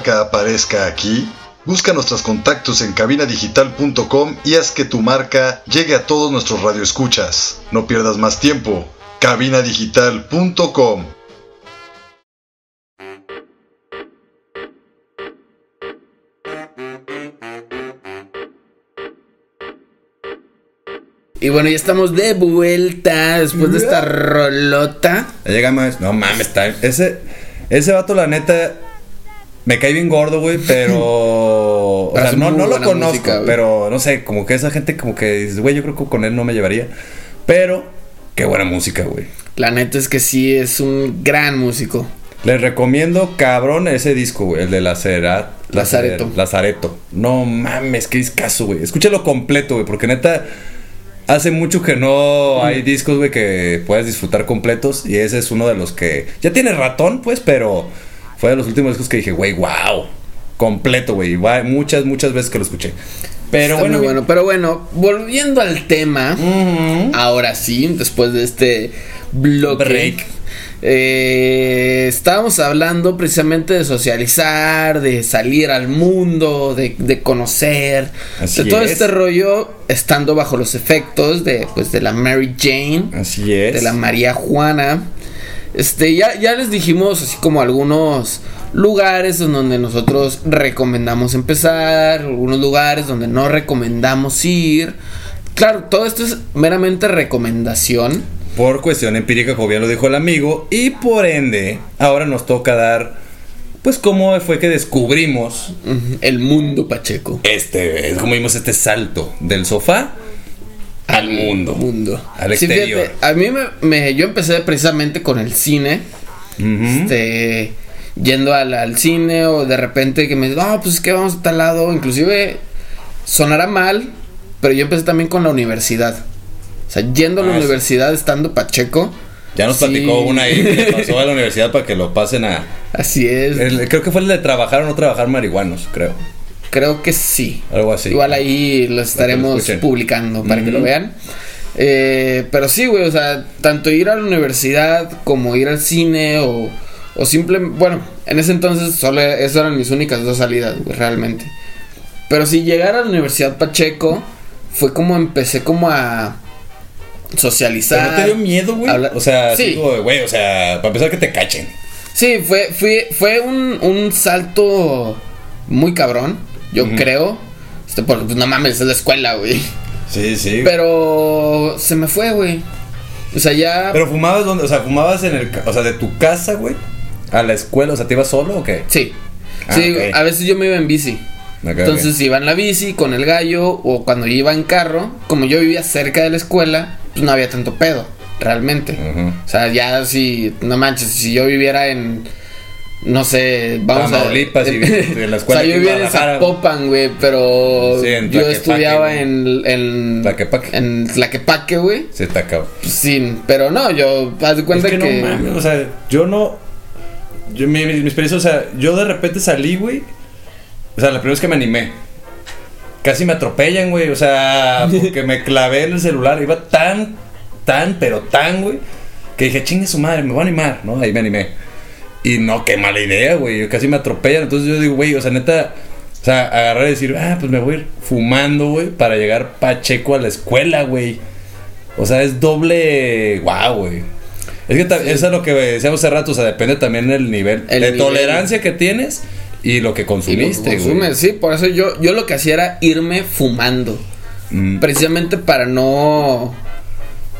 marca aparezca aquí? Busca nuestros contactos en cabinadigital.com y haz que tu marca llegue a todos nuestros radioescuchas. No pierdas más tiempo. cabinadigital.com. Y bueno, ya estamos de vuelta después de esta rolota. Llegamos. No mames, está. Ese, ese vato, la neta. Me cae bien gordo, güey, pero. [laughs] o sea, no, no lo conozco, música, pero no sé, como que esa gente, como que dices, güey, yo creo que con él no me llevaría. Pero, qué buena música, güey. La neta es que sí es un gran músico. Les recomiendo, cabrón, ese disco, güey, el de Lacerat, Lazareto. Lazareto. No mames, qué discazo, güey. Escúchalo completo, güey, porque neta. Hace mucho que no hay discos, güey, que puedas disfrutar completos. Y ese es uno de los que. Ya tiene ratón, pues, pero fue de los últimos discos que dije, güey, wow. Completo, güey. Muchas, muchas veces que lo escuché. Pero Está bueno, bueno. Pero bueno, volviendo al tema, ahora sí, después de este bloque. Break. eh, estábamos hablando precisamente de socializar, de salir al mundo, de, de conocer, Así de todo es. este rollo, estando bajo los efectos de, pues, de la Mary Jane, Así es. de la María Juana. Este, ya, ya les dijimos así como algunos lugares en donde nosotros recomendamos empezar, algunos lugares donde no recomendamos ir. Claro, todo esto es meramente recomendación. Por cuestión empírica, como bien lo dijo el amigo. Y por ende, ahora nos toca dar. Pues cómo fue que descubrimos El mundo Pacheco. este. Es como vimos este salto del sofá al mundo. Mundo. Al Sí, exterior. fíjate, a mí me, me- yo empecé precisamente con el cine. Este yendo al, al cine o de repente que me dicen, no, pues es que vamos a tal lado, inclusive sonará mal, pero yo empecé también con la universidad. O sea, yendo a la Ah, universidad estando Pacheco. Ya nos sí. platicó una ahí que [laughs] pasó a la universidad para que lo pasen a. Así es. el- creo que fue el de trabajar o no trabajar marihuanos, creo. Creo que sí. Algo así. Igual ahí lo estaremos publicando para que lo vean. Eh, pero sí, güey, o sea, tanto ir a la universidad como ir al cine o, o simplemente, bueno, en ese entonces solo esas eran mis únicas dos salidas, güey, realmente. Pero si llegar a la Universidad Pacheco fue como empecé como a Pero socializar. no te dio miedo, güey. O sea, Sí. güey, o sea, para empezar que te cachen. Sí, fue, fue, fue un, un salto muy cabrón, yo creo. Este, porque pues no mames, es la escuela, güey. Sí, sí. Pero se me fue, güey. O sea, ya. Pero fumabas donde, o sea, fumabas en el, o sea, de tu casa, güey, a la escuela, o sea, ¿te ibas solo o qué? sí. Ah, sí, a veces yo me iba en bici. Entonces iba en la bici con el gallo o cuando iba en carro, como yo vivía cerca de la escuela, pues no había tanto pedo, realmente. O sea, ya si, no manches, si yo viviera en, no sé, vamos Tamaulipas a... y [laughs] en la escuela o sea, yo vivía en. Zapopan, güey, pero Sí, en yo estudiaba en... en Tlaquepaque. En Tlaquepaque, güey. Se te acabó. Pues Sí, pero no, yo, haz de cuenta es que, que... no mames, o sea, yo no. Yo, mi, mi- mi experiencia, o sea, yo de repente salí, güey. O sea, la primera vez que me animé. Casi me atropellan, güey. O sea, [laughs] porque me clavé en el celular. Iba tan, tan, pero tan, güey. Que dije, chingue su madre, me voy a animar, ¿no? Ahí me animé. Y no, qué mala idea, güey. Casi me atropellan. Entonces yo digo, güey, o sea, neta. O sea, agarrar y decir, ah, pues me voy a ir fumando, güey, para llegar pacheco a la escuela, güey. O sea, es doble. Guau, güey. Es que ta- eso es lo que decíamos hace rato, o sea, depende también del nivel El de nivel. tolerancia que tienes y lo que Y lo consumiste, güey. consumes, sí, por eso yo, yo lo que hacía era irme fumando. Mm. Precisamente para no.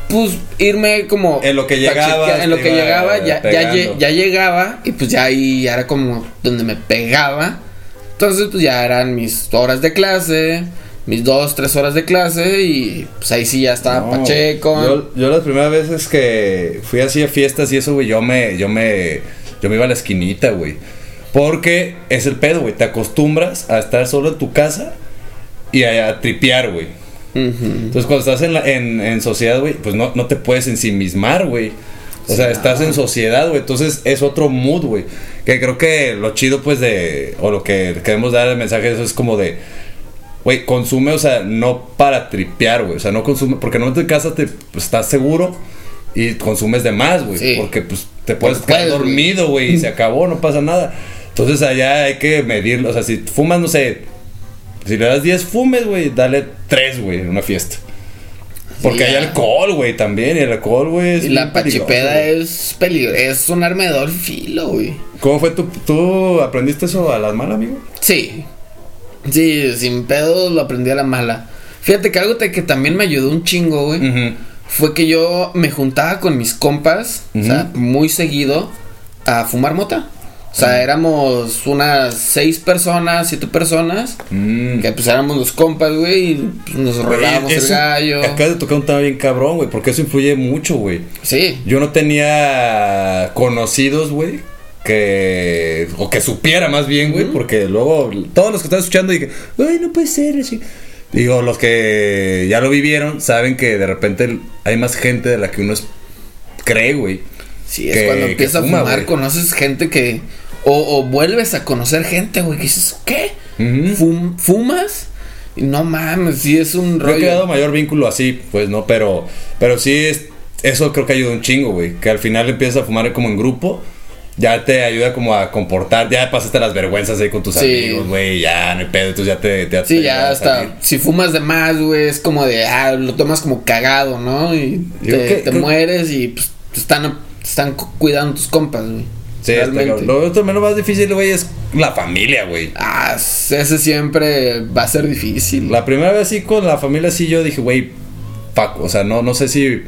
Pues irme como. En lo que chequear, En lo que llegaba, ya, ya, ya llegaba. Y pues ya ahí ya era como donde me pegaba. Entonces, pues ya eran mis horas de clase. Mis dos, tres horas de clase. Y pues ahí sí ya estaba No, Pacheco. Yo, yo las primeras veces que fui así a fiestas y eso, güey, yo me, yo me, yo me iba a la esquinita, güey. Porque es el pedo, güey. Te acostumbras a estar solo en tu casa y a, a tripear, güey. Entonces cuando estás en, la- en, en sociedad, güey, pues no, no te puedes ensimismar, güey. O sea, estás en sociedad, güey. Entonces es otro mood, güey. Que creo que lo chido, pues, de. O lo que queremos dar el mensaje de eso es como de. Güey, consume, o sea, no para tripear, güey. O sea, no consume. Porque no tu casa te pues, estás seguro y consumes de más, güey. Sí. Porque pues te puedes Porque quedar puedes, dormido, güey, y se acabó, no pasa nada. Entonces allá hay que medirlo. O sea, si fumas, no sé. Si le das 10 fumes, güey, dale 3, güey, en una fiesta. Porque hay alcohol, güey, también. Y el alcohol, güey, es Y la pachipeda es peligroso. Es un arma de doble filo, güey. ¿Cómo fue tu... ¿Tú aprendiste eso a las malas, amigo? Sí. Sí, sin pedos lo aprendí a la mala. Fíjate que algo que también me ayudó un chingo, güey. Fue que yo me juntaba con mis compas, o sea, muy seguido, a fumar mota. O sea, éramos unas seis personas, siete personas, Mm. que pues éramos los compas, güey, y pues, nos rolábamos el gallo. Acabas de tocar un tema bien cabrón, güey, porque eso influye mucho, güey. Sí, Yo no tenía conocidos, güey, que... O que supiera más bien, güey, porque luego todos los que están escuchando dije, ay, no puede ser así. Digo, los que ya lo vivieron saben que de repente hay más gente de la que uno es- cree, güey. Sí, es que- cuando empiezas a fumar, conoces gente que... O, o vuelves a conocer gente, güey, que dices, ¿qué? Ujú. Fum- ¿Fumas? Y no mames, sí es un Yo he rollo. creado mayor vínculo así, pues no, pero, pero sí es, eso creo que ayuda un chingo, güey. Que al final empiezas a fumar como en grupo, ya te ayuda como a comportar, ya pasaste las vergüenzas ahí con tus Sí. amigos, güey, ya no hay pedo, entonces ya te, te Sí, ya hasta si fumas de más, güey, es como de, ah, lo tomas como cagado, ¿no? Y te, que- te creo- mueres y pues están, te están cu- cuidando tus compas, güey. Sí, Realmente. Lo otro menos más difícil, güey, es la familia, güey. Ah, ese siempre va a ser difícil. La primera vez sí con la familia sí yo dije, güey, fuck, o sea, no, no sé si,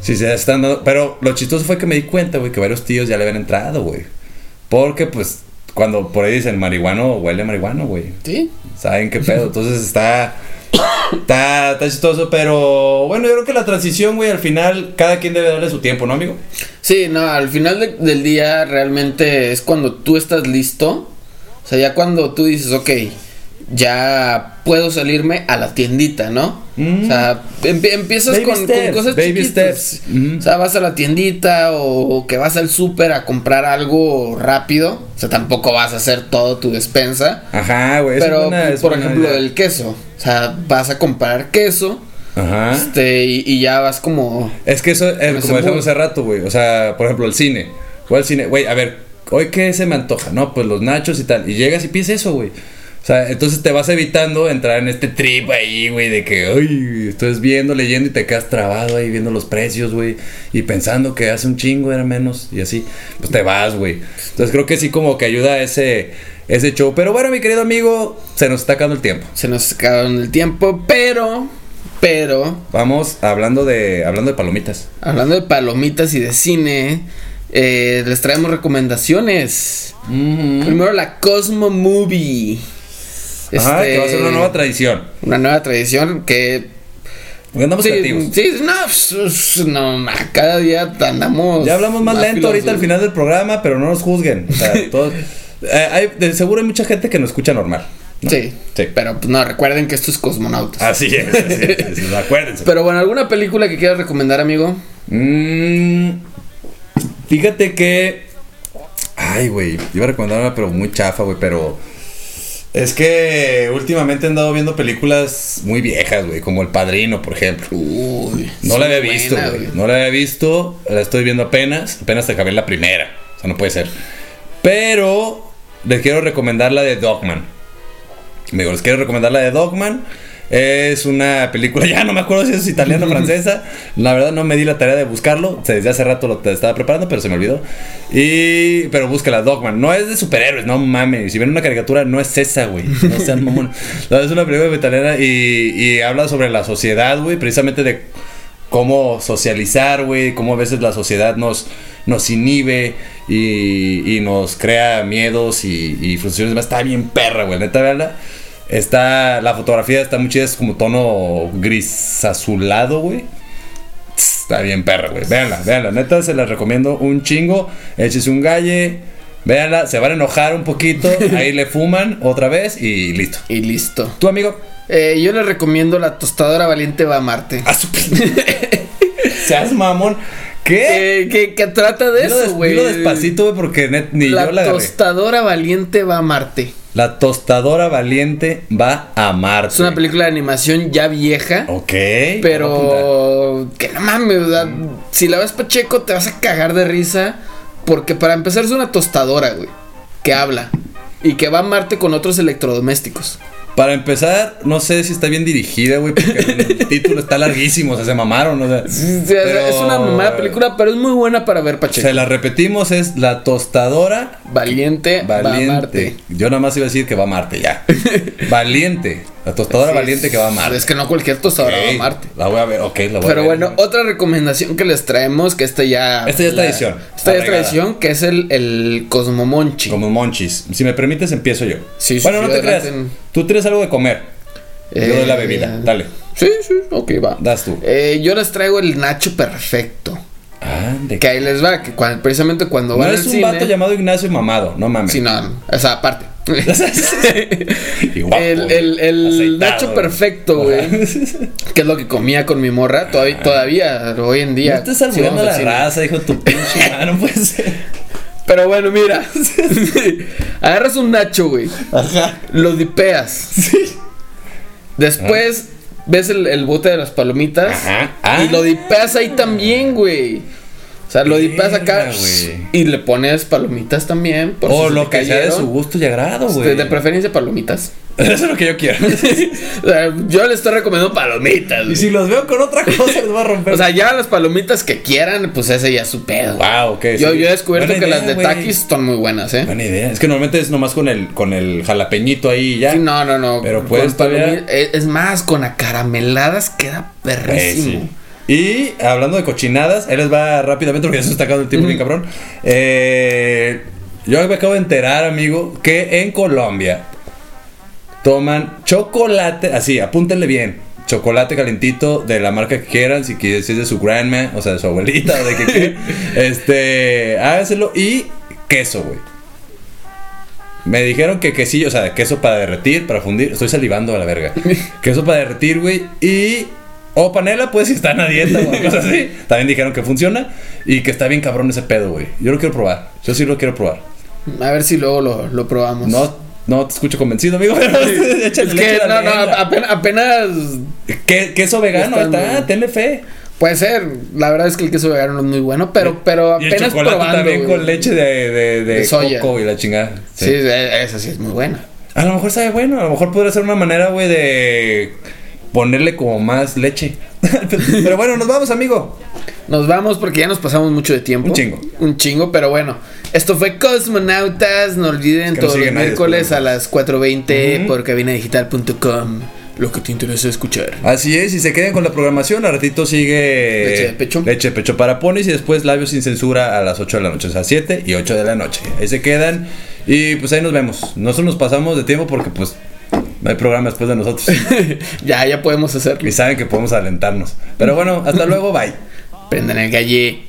si se están dando, pero lo chistoso fue que me di cuenta, güey, que varios tíos ya le habían entrado, güey. Porque pues cuando por ahí dicen marihuano, huele marihuano, güey. Sí. ¿Saben qué pedo? Entonces está. Está, está chistoso, pero bueno, yo creo que la transición, güey, al final cada quien debe darle su tiempo, ¿no, amigo? Sí, no, al final de- del día realmente es cuando tú estás listo. O sea, ya cuando tú dices, ok, ya puedo salirme a la tiendita, ¿no? O sea, empie- empiezas con, cosas baby chiquitas. steps. Ujú. O sea, vas a la tiendita o, o que vas al súper a comprar algo rápido. O sea, tampoco vas a hacer todo tu despensa. Ajá, güey. es Pero, buena- es por ejemplo, idea. el queso. O sea, vas a comprar queso. Ajá. Este, y, y ya vas como. Es que eso, es ese como decíamos hace rato, güey. O sea, por ejemplo, el cine. Voy al cine, güey, a ver, ¿hoy qué se me antoja? No, pues los nachos y tal. Y llegas y pides eso, güey. O sea, entonces te vas evitando entrar en este trip ahí, güey, de que, ay, estás viendo, leyendo y te quedas trabado ahí viendo los precios, güey. Y pensando que hace un chingo era menos y así. Pues te vas, güey. Entonces creo que sí como que ayuda ese, ese show. Pero bueno, mi querido amigo, se nos está acabando el tiempo. Se nos acabó el tiempo, pero. Pero. Vamos hablando de, hablando de palomitas. Hablando de palomitas y de cine, eh, les traemos recomendaciones. Primero la Cosmo Movie. Ajá, Este, que va a ser una nueva tradición. Una nueva tradición que. Andamos Sí, creativos. sí, no, pues, no, cada día andamos. Ya hablamos más lento ahorita al final del programa, pero no nos juzguen. O sea, [laughs] todos- eh, hay- de seguro hay mucha gente que nos escucha normal. ¿no? Sí, Sí. pero pues, no, recuerden que esto es cosmonautas. Así es, así es, así es, [laughs] acuérdense. Pero bueno, ¿alguna película que quieras recomendar, amigo? Mm, fíjate que. Ay, güey. Iba a recomendar una, pero muy chafa, güey. Pero. Es que últimamente he andado viendo películas muy viejas, güey. Como El Padrino, por ejemplo. Uy, No la había buena, visto, güey. No la había visto. La estoy viendo apenas. Apenas acabé la primera. O sea, no puede ser. Pero les quiero recomendar la de Dogman. Amigo, les quiero recomendar la de Dogman. Es una película, [laughs] ya no me acuerdo si es italiana o francesa. La verdad no me di la tarea de buscarlo. Desde hace rato lo estaba preparando, pero se me olvidó. Y. Pero búscala, Dogman. No es de superhéroes, no mames. Si ven una caricatura, no es esa, güey. No sean mamón. [laughs] No, es una película italiana y, y habla sobre la sociedad, güey. Precisamente de cómo socializar, güey, cómo a veces la sociedad nos, nos inhibe y, y nos crea miedos y, y frustraciones. Está bien perra, güey, neta, véanla. Está, la fotografía está muy chida, es como tono gris azulado, güey. Está bien perra, güey. Véanla, véanla. Neta, se la recomiendo un chingo. Échese un galle. Véanla, se van a enojar un poquito. [laughs] Ahí le fuman otra vez y listo. Y listo. ¿Tu amigo? Eh, yo les recomiendo la tostadora valiente va a Marte. A su [laughs] Seas mamón. ¿Qué? Eh, que, que trata de Dilo, eso, des- güey. dilo despacito, güey, porque net- ni la yo la agarré. tostadora valiente va a Marte. La tostadora valiente va a Marte. Es una película de animación ya vieja. Ok. Pero que no mames, ¿verdad? si la ves Pacheco te vas a cagar de risa. Porque para empezar es una tostadora, güey. Que habla. Y que va a Marte con otros electrodomésticos. Para empezar, no sé si está bien dirigida, güey, porque el [laughs] título está larguísimo, o sea, se mamaron, o sea. Sí, pero- Es una mamada película, pero es muy buena para ver Pacheco. Se la repetimos, es La Tostadora Valiente, va a Valiente. Marte. Yo nada más iba a decir que va a Marte, ya. valiente. La tostadora Sí, valiente que va a Marte. Es que no cualquier tostadora va a Marte. La voy a ver, ok, la voy a Pero ver. bueno, otra recomendación que les traemos, que esta ya... Esta ya es tradición, Esta ya es tradición, que es el, el Cosmomonchi. Como monchis. Si me permites, empiezo yo. Sí, bueno, sí, no te creas. Tú tienes algo de comer. Yo doy la Eh, bebida. Dale. Sí, sí, ok, va. Das tú. Eh, yo les traigo el Nacho Perfecto. Ah, de Que ahí les va, que precisamente cuando No van al es un cine... vato llamado Ignacio Mamado, no mames. Sí, no, no, o sea, aparte. [laughs] Guapo, el el, el aceitado, Nacho. Perfecto, güey. que es lo que comía con mi morra. Todavía, todavía hoy en día. No a al la cine. raza, dijo tu pinche mano, no puede [laughs] ser. Pero bueno, mira. [laughs] [laughs] Agarras un Nacho, güey. Lo dipeas. Después ves el, el bote de las palomitas. Ajá. Ah. Y lo dipeas ahí también, güey. O sea, lo dipeas acá. Y le pones palomitas también. por O si lo que sea de su gusto y agrado, güey. de preferencia palomitas. [laughs] Eso es lo que yo quiero. [laughs] O sea, yo le estoy recomendando palomitas. y si los veo con otra cosa, [laughs] les voy a romper. O sea, ya las palomitas que quieran, pues ese ya es su pedo. wow, ok. Yo, sí. yo he descubierto Buena que idea, las de güey. Takis son muy buenas, ¿eh? Buena idea. Es que normalmente es nomás con el, con el jalapeñito ahí ya. Sí, no, no, no. Pero puedes todavía- palomi- Es es más, con acarameladas queda Eh, perrísimo. sí. Y hablando de cochinadas, ahí les va rápidamente porque ya se está acabando el tiempo bien cabrón. Eh, yo me acabo de enterar, amigo, que en Colombia toman chocolate, así, apúntenle bien. Chocolate calentito de la marca que quieran, si quieres si es de su grandma, o sea, de su abuelita, o de que quieran. [laughs] este, hágaselo y queso, güey. Me dijeron que quesillo, o sea, queso para derretir, para fundir. Estoy salivando a la verga. [laughs] queso para derretir, güey. Y. O panela, pues si están a dieta o cosas así. [laughs] También dijeron que funciona. Y que está bien cabrón ese pedo, güey. Yo lo quiero probar. Yo sí lo quiero probar. A ver si luego lo, lo probamos. No, no te escucho convencido, amigo. [laughs] Pero [laughs] es que no, no, apenas, apenas Que- queso vegano, Está está, tenle fe. puede ser. La verdad es que el queso vegano no es muy bueno, pero, pero Y el apenas chocolate probando. también güey. con leche de, de, de De soya. coco y la chingada. Sí, e- esa sí es muy buena. A lo mejor sabe bueno, a lo mejor podría ser una manera, güey, de ponerle como más leche. [laughs] Pero bueno, nos vamos, amigo. Nos vamos porque ya nos pasamos mucho de tiempo. Un chingo. Un chingo, pero bueno. Esto fue Cosmonautas. No olviden que no todos los miércoles a las 4.20 por cabinadigital.com. Lo que te interesa escuchar. Así es, y se queden con la programación. Al ratito sigue Leche de pecho. Leche de pecho para ponis y después labios sin censura a las 8 de la noche, o sea, 7 y 8 de la noche. Ahí se quedan y pues ahí nos vemos. Nosotros nos pasamos de tiempo porque pues no hay programa después de nosotros. [laughs] ya, ya podemos hacerlo. y saben que podemos alentarnos. Pero bueno, hasta luego, bye. Prendan el galle.